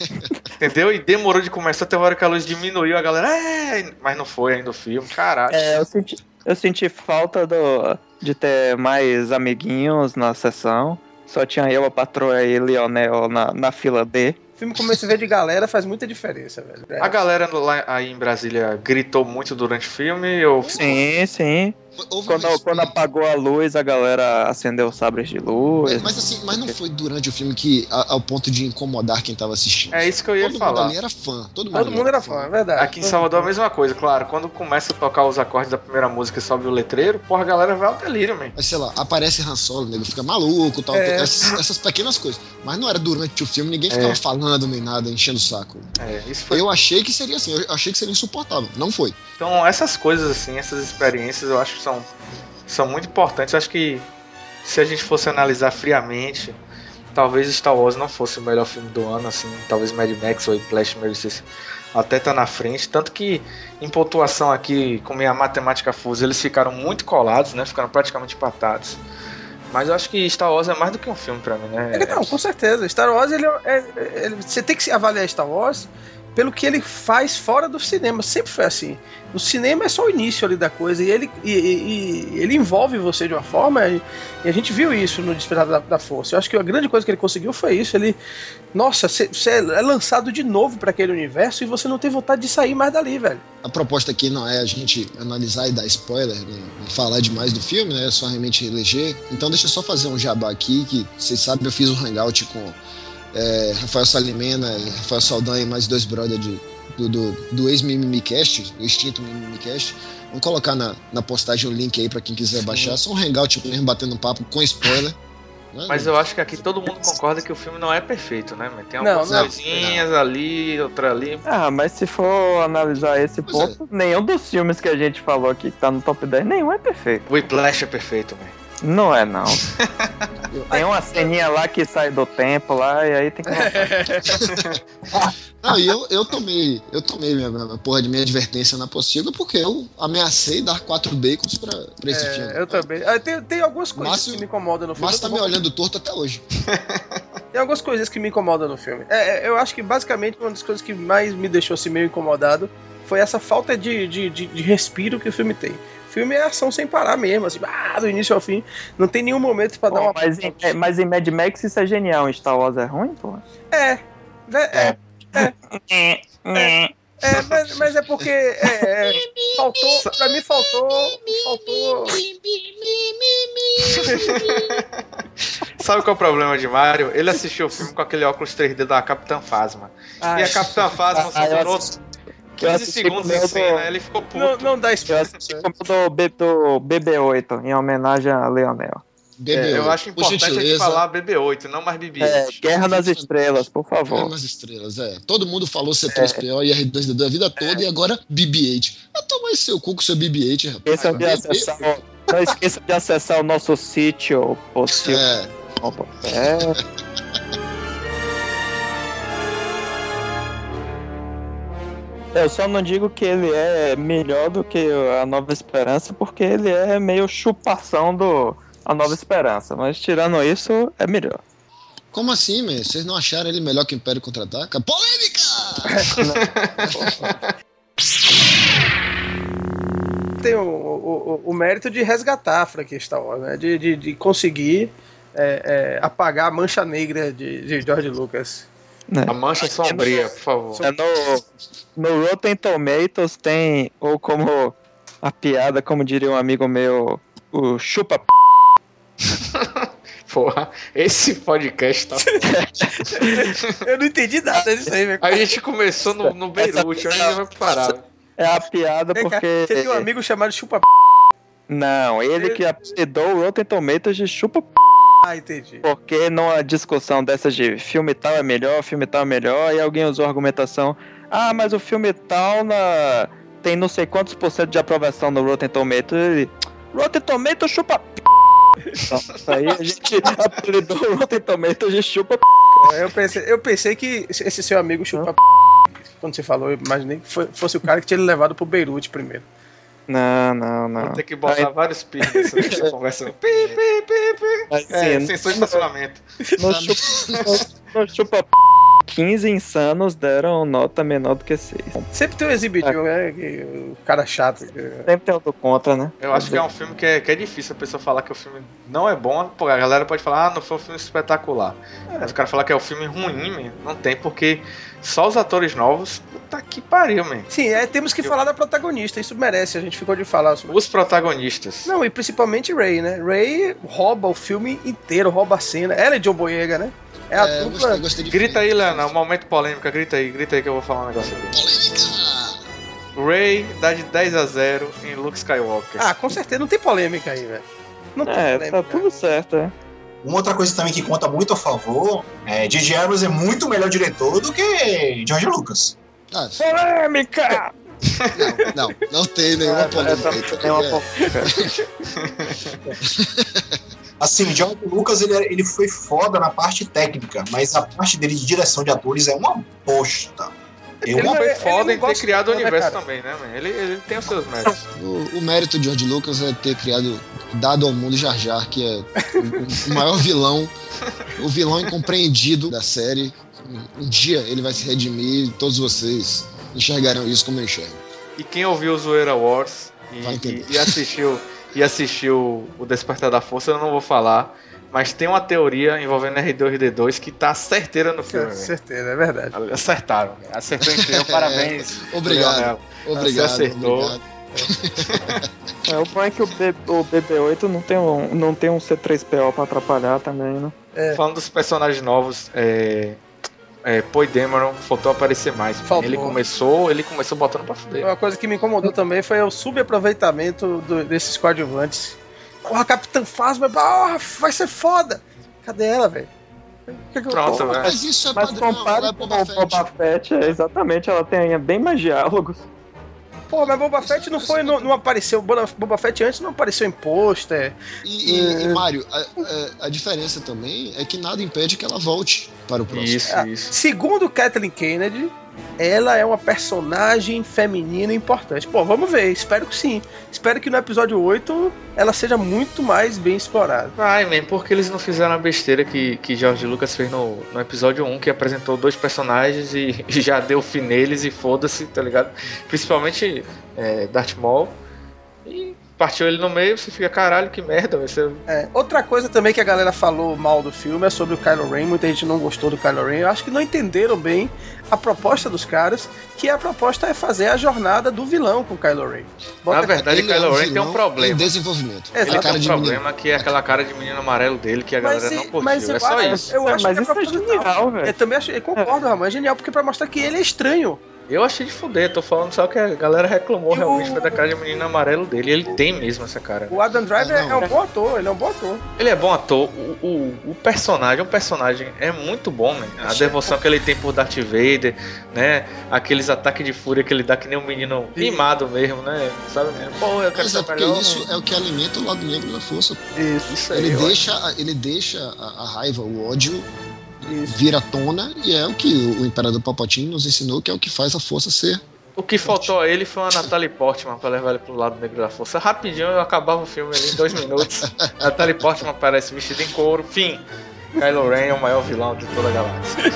Entendeu? E demorou de começar, até a hora que a luz diminuiu, a galera, é, mas não foi ainda o filme, caralho. É, eu senti, eu senti falta do, de ter mais amiguinhos na sessão. Só tinha eu, a patroa e Leonel na, na fila D. O filme começa a ver de galera faz muita diferença, velho. É. A galera lá aí em Brasília gritou muito durante o filme, ou Sim, sim. Houve Quando, quando apagou a luz, a galera acendeu os sabres de luz. Mas, mas assim, mas não foi durante o filme que a- ao ponto de incomodar quem tava assistindo. É isso que eu ia Todo mundo falar. ali era fã. Todo mundo, Todo mundo era fã, é verdade. Aqui em Salvador a mesma coisa, claro. Quando começa a tocar os acordes da primeira música e sobe o letreiro, porra, a galera vai ao delírio, man. Mas sei lá, aparece Han Solo, o nego fica maluco, tal, É. essas, essas pequenas coisas. Mas não era durante o filme, ninguém ficava É. falando nem nada, enchendo o saco. É, isso foi. Eu achei que seria assim, eu achei que seria insuportável. Não foi. Então, essas coisas, assim, essas experiências, eu acho são, são muito importantes. Acho que se a gente fosse analisar friamente, talvez Star Wars não fosse o melhor filme do ano, assim, talvez Mad Max ou Flash merecesse até tá na frente. Tanto que em pontuação aqui, com minha matemática fusa, eles ficaram muito colados, né? Ficaram praticamente empatados. Mas eu acho que Star Wars é mais do que um filme pra mim, né? Ele, não, com certeza. Star Wars, ele, é- é- ele- você tem que avaliar Star Wars pelo que ele faz fora do cinema. Sempre foi assim. No cinema é só o início ali da coisa e ele, e, e- ele envolve você de uma forma e, a gente viu isso no Despertar da, da Força. Eu acho que a grande coisa que ele conseguiu foi isso. Ele, nossa, você é lançado de novo para aquele universo e você não tem vontade de sair mais dali, velho. A proposta aqui não é a gente analisar e dar spoiler, não falar demais do filme, né? É só realmente eleger. Então deixa eu só fazer um jabá aqui, que vocês sabem, eu fiz um hangout com é, Rafael Salimena e Rafael Saldanha e mais dois brothers de, do, do, do ex-Mimimicast, o extinto Mimimicast. Vamos colocar na, na postagem o link aí pra quem quiser baixar. Só um hangout mesmo, batendo um papo com spoiler. né? Mas eu acho que aqui todo mundo concorda que o filme não é perfeito, né? mas Tem Não, algumas não. coisinhas ali, outra ali. Ah, mas se for analisar esse Pois ponto, nenhum dos filmes que a gente falou aqui que tá no top 10, nenhum é perfeito. O Whiplash é perfeito, man. Não é, não. Tem uma ceninha lá que sai do tempo lá, e aí tem que. Não, e eu, eu tomei, eu tomei minha, minha porra de minha advertência na possível porque eu ameacei dar quatro bacons pra, pra esse É, filme. eu também. Ah, Tem, tem algumas coisas Márcio- que me incomodam no filme. Mas tá Eu me olhando torto até hoje. Tem algumas coisas que me incomodam no filme. É, é, eu acho que basicamente uma das coisas que mais me deixou assim, meio incomodado foi essa falta de, de, de, de respiro que o filme tem. O filme é ação sem parar mesmo, assim, ah, do início ao fim. Não tem nenhum momento pra dar uma. mas, em, é, mas em Mad Max isso é genial, em Star Wars é ruim, pô? É, é, é, É, é. é, mas, mas é porque é, é, faltou. Pra mim faltou. Faltou. Sabe qual é o problema de Mario? Ele assistiu o filme com aquele óculos 3D da Capitã Phasma. Ah, E a Capitã Phasma Ah, só eu durou assisti- eu 15 assisti segundos em cena, do- ele ficou puto. não, não dá assisti como do, B- do BB-8, em homenagem a Leonel. É, eu acho por importante a gente falar BB-8, não mais BB-8. É, Guerra nas Estrelas, por Guerra favor. nas estrelas, é. Todo mundo falou C3PO e R2D2 a vida toda e agora BB-8. Ah, toma esse seu cu com seu BB-8, rapaz. Esqueça de BB, acessar, o- não esqueça de acessar o nosso sítio possível. É, É. Eu só não digo que ele é melhor do que a Nova Esperança, porque ele é meio chupação do a Nova Esperança. Mas tirando isso, é melhor. como assim, man? Vocês não acharam ele melhor que o Império Contra-Ataca? Polêmica! tem o, o, o- o mérito de resgatar a franquia Star Wars, né? De, de, de conseguir é, é, apagar a mancha negra de, de George Lucas. Né? A mancha sombria, por favor. É no, no Rotten Tomatoes tem, ou como a piada, como diria um amigo meu, o chupa p... Porra, esse podcast tá. Eu não entendi nada disso aí, velho. A gente começou no, no Beirute, onde a gente vai parar? É a piada Vem cá, porque. Você tem um amigo chamado Chupa P. Não, ele que apelidou o Rotten Tomatoes de chupa p... Ah, entendi. Porque numa discussão dessas de filme tal é melhor, filme tal é melhor, e alguém usou a argumentação, ah, mas o filme tal na... tem não sei quantos por cento de aprovação no Rotten Tomatoes. Ele, Rotten Tomatoes chupa p... Então, aí a gente apelidou o Rotten Tomatoes de chupa p... Eu pensei, eu pensei que esse seu amigo Chupa P. Quando você falou, eu imaginei que fosse o cara que tinha ele levado pro Beirute primeiro. Não, não, não. Vou ter que botar vários pi nessa conversa. Pi, pi, pi, pi. Assim, É, sensor de estacionamento. no, chupa, no, no chupa p... 15 insanos deram nota menor do que 6. Sempre tem um exibidinho, né? que o cara chato. que- Sempre tem outro contra, né? Eu acho que é um filme que é, que é difícil a pessoa falar que o filme não é bom. Pô, a galera pode falar, ah, não foi um filme espetacular. Mas o cara falar que é um filme ruim, não tem, porque só os atores novos, puta que pariu, man. Sim, é, temos que falar da protagonista, isso merece, a gente ficou de falar sobre. Os protagonistas. Não, e principalmente Ray, né? Ray rouba o filme inteiro, rouba a cena. Ela é John Boyega, né? É a É, eu dupla. gostei, gostei de Grita aí, Leana, um momento polêmica, grita aí, grita aí que eu vou falar um negócio aqui. Polêmica! Ray dá de 10 a 0 em Luke Skywalker. Ah, com certeza, não tem polêmica aí, velho. Não tem É, polêmica. tá tudo certo, é. Uma outra coisa também que conta muito a favor é J.J. Abrams é muito melhor diretor do que George Lucas. Ah, Polêmica! não, não, não tem nenhuma polêmica. tá Tem uma ligado? Assim, George Lucas ele, ele foi foda na parte técnica, mas a parte dele de direção de atores é uma bosta. Eu Ele não- foi ele foda não em ter criado o universo cara? também, né, man? Ele, ele tem os seus méritos. O, o mérito de George Lucas é ter criado, dado ao mundo Jar Jar, que é o, o maior vilão, o vilão incompreendido da série. Um, dia ele vai se redimir e todos vocês enxergarão isso como eu enxergo. E quem ouviu o Zoeira Wars e, e- e assistiu e assistiu o Despertar da Força, eu não vou falar, mas tem uma teoria envolvendo R2 e D2 que tá certeira no filme. Velho. certeza, é verdade. Acertaram, acertou em cheio, parabéns. Obrigado, Leonel. obrigado. Você acertou. obrigado. É, o bom é que o, B, o BB-8 não tem, um, não tem um C3PO pra atrapalhar também, né? Falando dos personagens novos, é, é, Poe Dameron faltou aparecer mais. Faltou. Ele começou, ele começou botando pra fuder. Uma coisa que me incomodou também foi o subaproveitamento do- desses coadjuvantes. Porra, Capitã Phasma, porra, vai ser foda. Cadê ela, velho? Que que eu- Pronto, velho. Mas isso é Mas padrão, compare é com Boba o Boba Fett. É, exatamente, ela tem bem mais diálogos. Pô, mas Boba Fett não foi. Não, não apareceu. Boba Boba Fett antes não apareceu em pôster. E, e, e Mário, a, a- a diferença também é que nada impede que ela volte para o próximo. Isso, Ah, isso. Segundo Kathleen Kennedy, ela é uma personagem feminina importante. Pô, vamos ver, espero que sim. Espero que no episódio 8 ela seja muito mais bem explorada. Vai, man, porque eles não fizeram a besteira que, que George Lucas fez no, no episódio 1, que apresentou dois personagens e, e já deu fim neles e foda-se, tá ligado? Principalmente é, Darth Maul. Partiu ele no meio, você fica, caralho, que merda, vai ser. É, outra coisa também que a galera falou mal do filme é sobre o Kylo Ren. Muita gente não gostou do Kylo Ren. Eu acho que não entenderam bem a proposta dos caras, que a proposta é fazer a jornada do vilão com o Kylo Ren. Na verdade, Ele é Kylo Ren tem um problema. Em desenvolvimento. Exato. Ele cara tem um de menino. problema que é aquela cara de menino amarelo dele que a Mas, galera não e- curtiu. mas eu é só acho- isso. Eu acho mas que é isso é proposital. genial, velho. Eu também acho, eu concordo, Ramon, é genial, porque pra mostrar que ele é estranho. Eu achei de fuder, tô falando só que a galera reclamou E realmente o- foi da cara de menino amarelo dele. E ele tem mesmo essa cara. O Adam Driver Ah, não. é um bom ator, ele é um bom ator. Ele é bom ator, o, o, o personagem, o personagem é muito bom, né? A devoção que ele tem por Darth Vader, né? Aqueles ataques de fúria que ele dá que nem um menino mimado mesmo, né? Sabe? Pô, eu quero Mas é ser melhor. isso é o que alimenta o lado negro da força. Isso, Isso aí, Ele deixa, ele deixa a, a raiva, o ódio. Vir à tona e é o que o Imperador Palpatine nos ensinou que é o que faz a força ser. O que faltou a ele foi uma Natalie Portman pra levar ele pro lado negro da força. Rapidinho eu acabava o filme ali em dois minutos. Natalie Portman aparece vestida em couro. Fim. Kylo Ren é o maior vilão de toda a galáxia.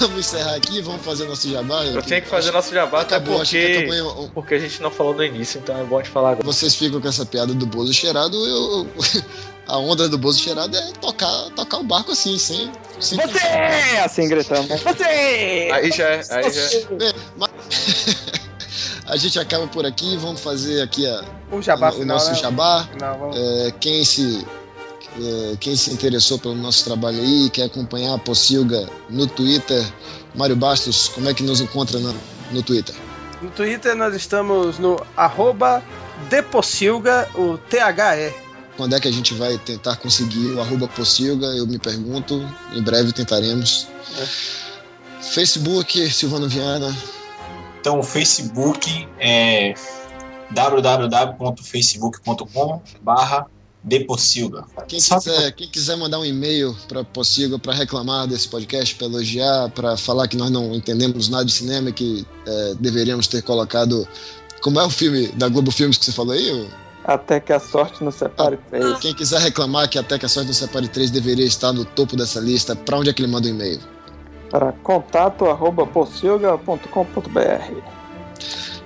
vamos encerrar aqui, vamos fazer nosso jabá. Eu tinha que fazer nosso jabá, até Acabou, que porque, acabou. porque a gente não falou no início, então é bom de falar agora. Vocês ficam com essa piada do Bozo cheirado, eu, a onda do Bozo cheirado é tocar, tocar o barco assim, sem. sem Você! Assim gritamos. Você! Aí já é. Aí já é. Bem, mas- a gente acaba por aqui, vamos fazer aqui a, O jabá o final, nosso né? jabá. Não, vamos... É, quem se é, quem se interessou pelo nosso trabalho aí, quer acompanhar a Pocilga no Twitter, Mário Bastos, como é que nos encontra no, no Twitter? No Twitter nós estamos no arroba Depossilga, o THE. Quando é que a gente vai tentar conseguir o arroba Pocilga? Eu me pergunto, em breve tentaremos. Facebook, Silvano Viana, Então, o Facebook é www.facebook.com barra Depossilga. Quem quiser, quem quiser mandar um e-mail para Pocilga para reclamar desse podcast, para elogiar, para falar que nós não entendemos nada de cinema e que é, deveríamos ter colocado. Como é o filme da Globo Filmes que você falou aí? Até que a sorte nos separe fez. Quem quiser reclamar que até que a sorte do Separe 3 deveria estar no topo dessa lista, para onde é que ele manda um e-mail? Para contato arroba possilga.com.br.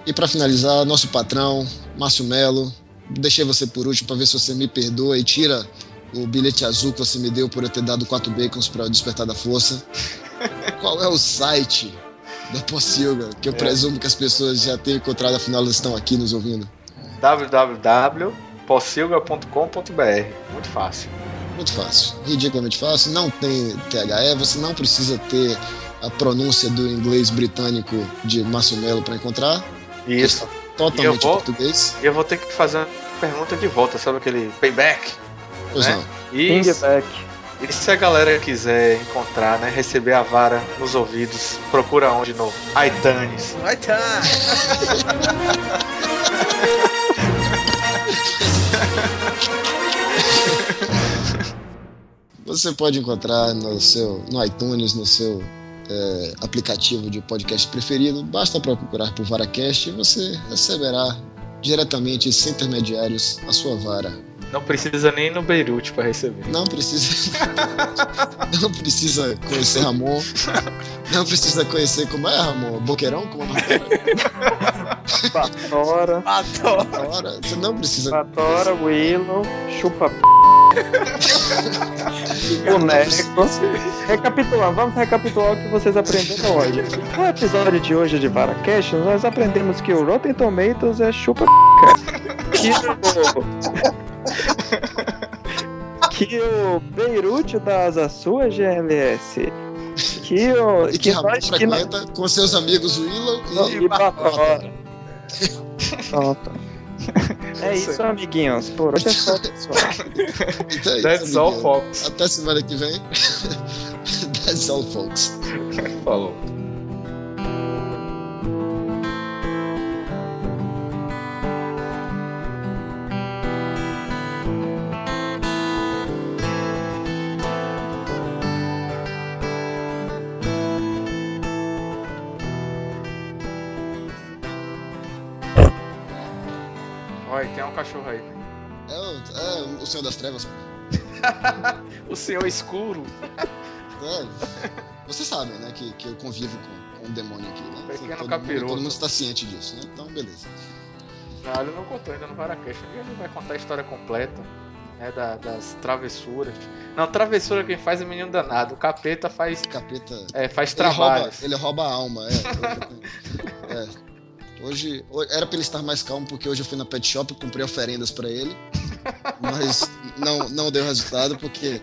E para finalizar, nosso patrão, Márcio Melo, deixei você por último para ver se você me perdoa e tira o bilhete azul que você me deu por eu ter dado quatro bacons para o Despertar da Força. Qual é o site da Pocilga, que eu É. presumo que as pessoas já tenham encontrado, afinal elas estão aqui nos ouvindo? www.possilga.com.br Muito fácil. Muito fácil, ridiculamente fácil, não tem THE, você não precisa ter a pronúncia do inglês britânico de Márcio Melo para encontrar, Isso. totalmente E eu vou- português. E eu vou ter que fazer uma pergunta de volta, sabe aquele payback? Pois né? não. E, Pingback. e se a galera quiser encontrar, né, receber a vara nos ouvidos, procura onde no iTunes. Tá. Você pode encontrar no seu no iTunes, no seu é, aplicativo de podcast preferido. Basta procurar por VaraCast e você receberá diretamente, sem intermediários, a sua vara. Não precisa nem no Beirute pra receber. Não precisa. não precisa conhecer Ramon. Não precisa conhecer como é Ramon. Boqueirão? Como é Patora. Matou. Agora, Você não precisa. Patora, Willow, chupa p. boneco. Recapitulando, vamos recapitular o que vocês aprenderam hoje. No episódio de hoje de Varacast, nós aprendemos que o Rotten Tomatoes é chupa p. Que o... que o Beirute dá asa sua, GLS. Que o... E que que nós... Que com seus amigos Willow e. E Patora. Pronto. É isso, amiguinhos. Por hoje é só, pessoal. Então é isso, That's all, amiguinho. folks. Até semana que vem. That's all, folks. Falou. Um cachorro aí. É o, é o Senhor das Trevas. O senhor escuro. É, você sabe, né, que, que eu convivo com, com um demônio aqui, né? Pequeno todo, capiroto. mundo, todo mundo está ciente disso, né? Então, beleza. Não, ele não contou ainda no Varacast. Ele vai contar a história completa. Né, da- das travessuras. Não, travessura quem faz é menino danado. O capeta faz, Capeta. é, faz Ele rouba, ele rouba a alma, é. é. Hoje, ho- era pra ele estar mais calmo, porque hoje eu fui na pet shop e comprei oferendas pra ele. Mas não, não deu resultado, porque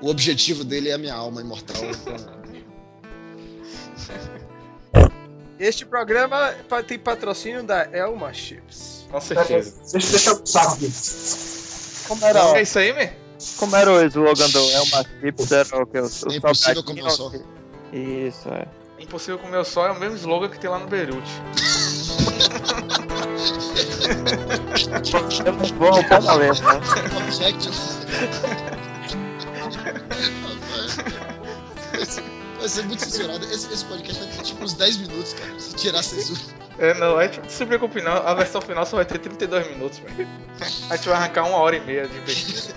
o objetivo dele é a minha alma imortal. Este programa tem patrocínio da Elma Chips. Com certeza. Deixa, eu saco aqui. Como era, É isso aí, man? como era o slogan do Elma Chips? Era o que? O, o É impossível comer um só. Isso, é. Impossível comer o sol é o mesmo slogan que tem lá no Beirute. Bom, pé na letra, né? Vai ser- muito censurado. Esse, esse podcast vai ter tipo uns 10 minutos, cara. Se tirar a censura. É, não, a gente não se preocupe não. A versão final só vai ter 32 minutos, man. A gente vai arrancar uma hora e meia de besteira.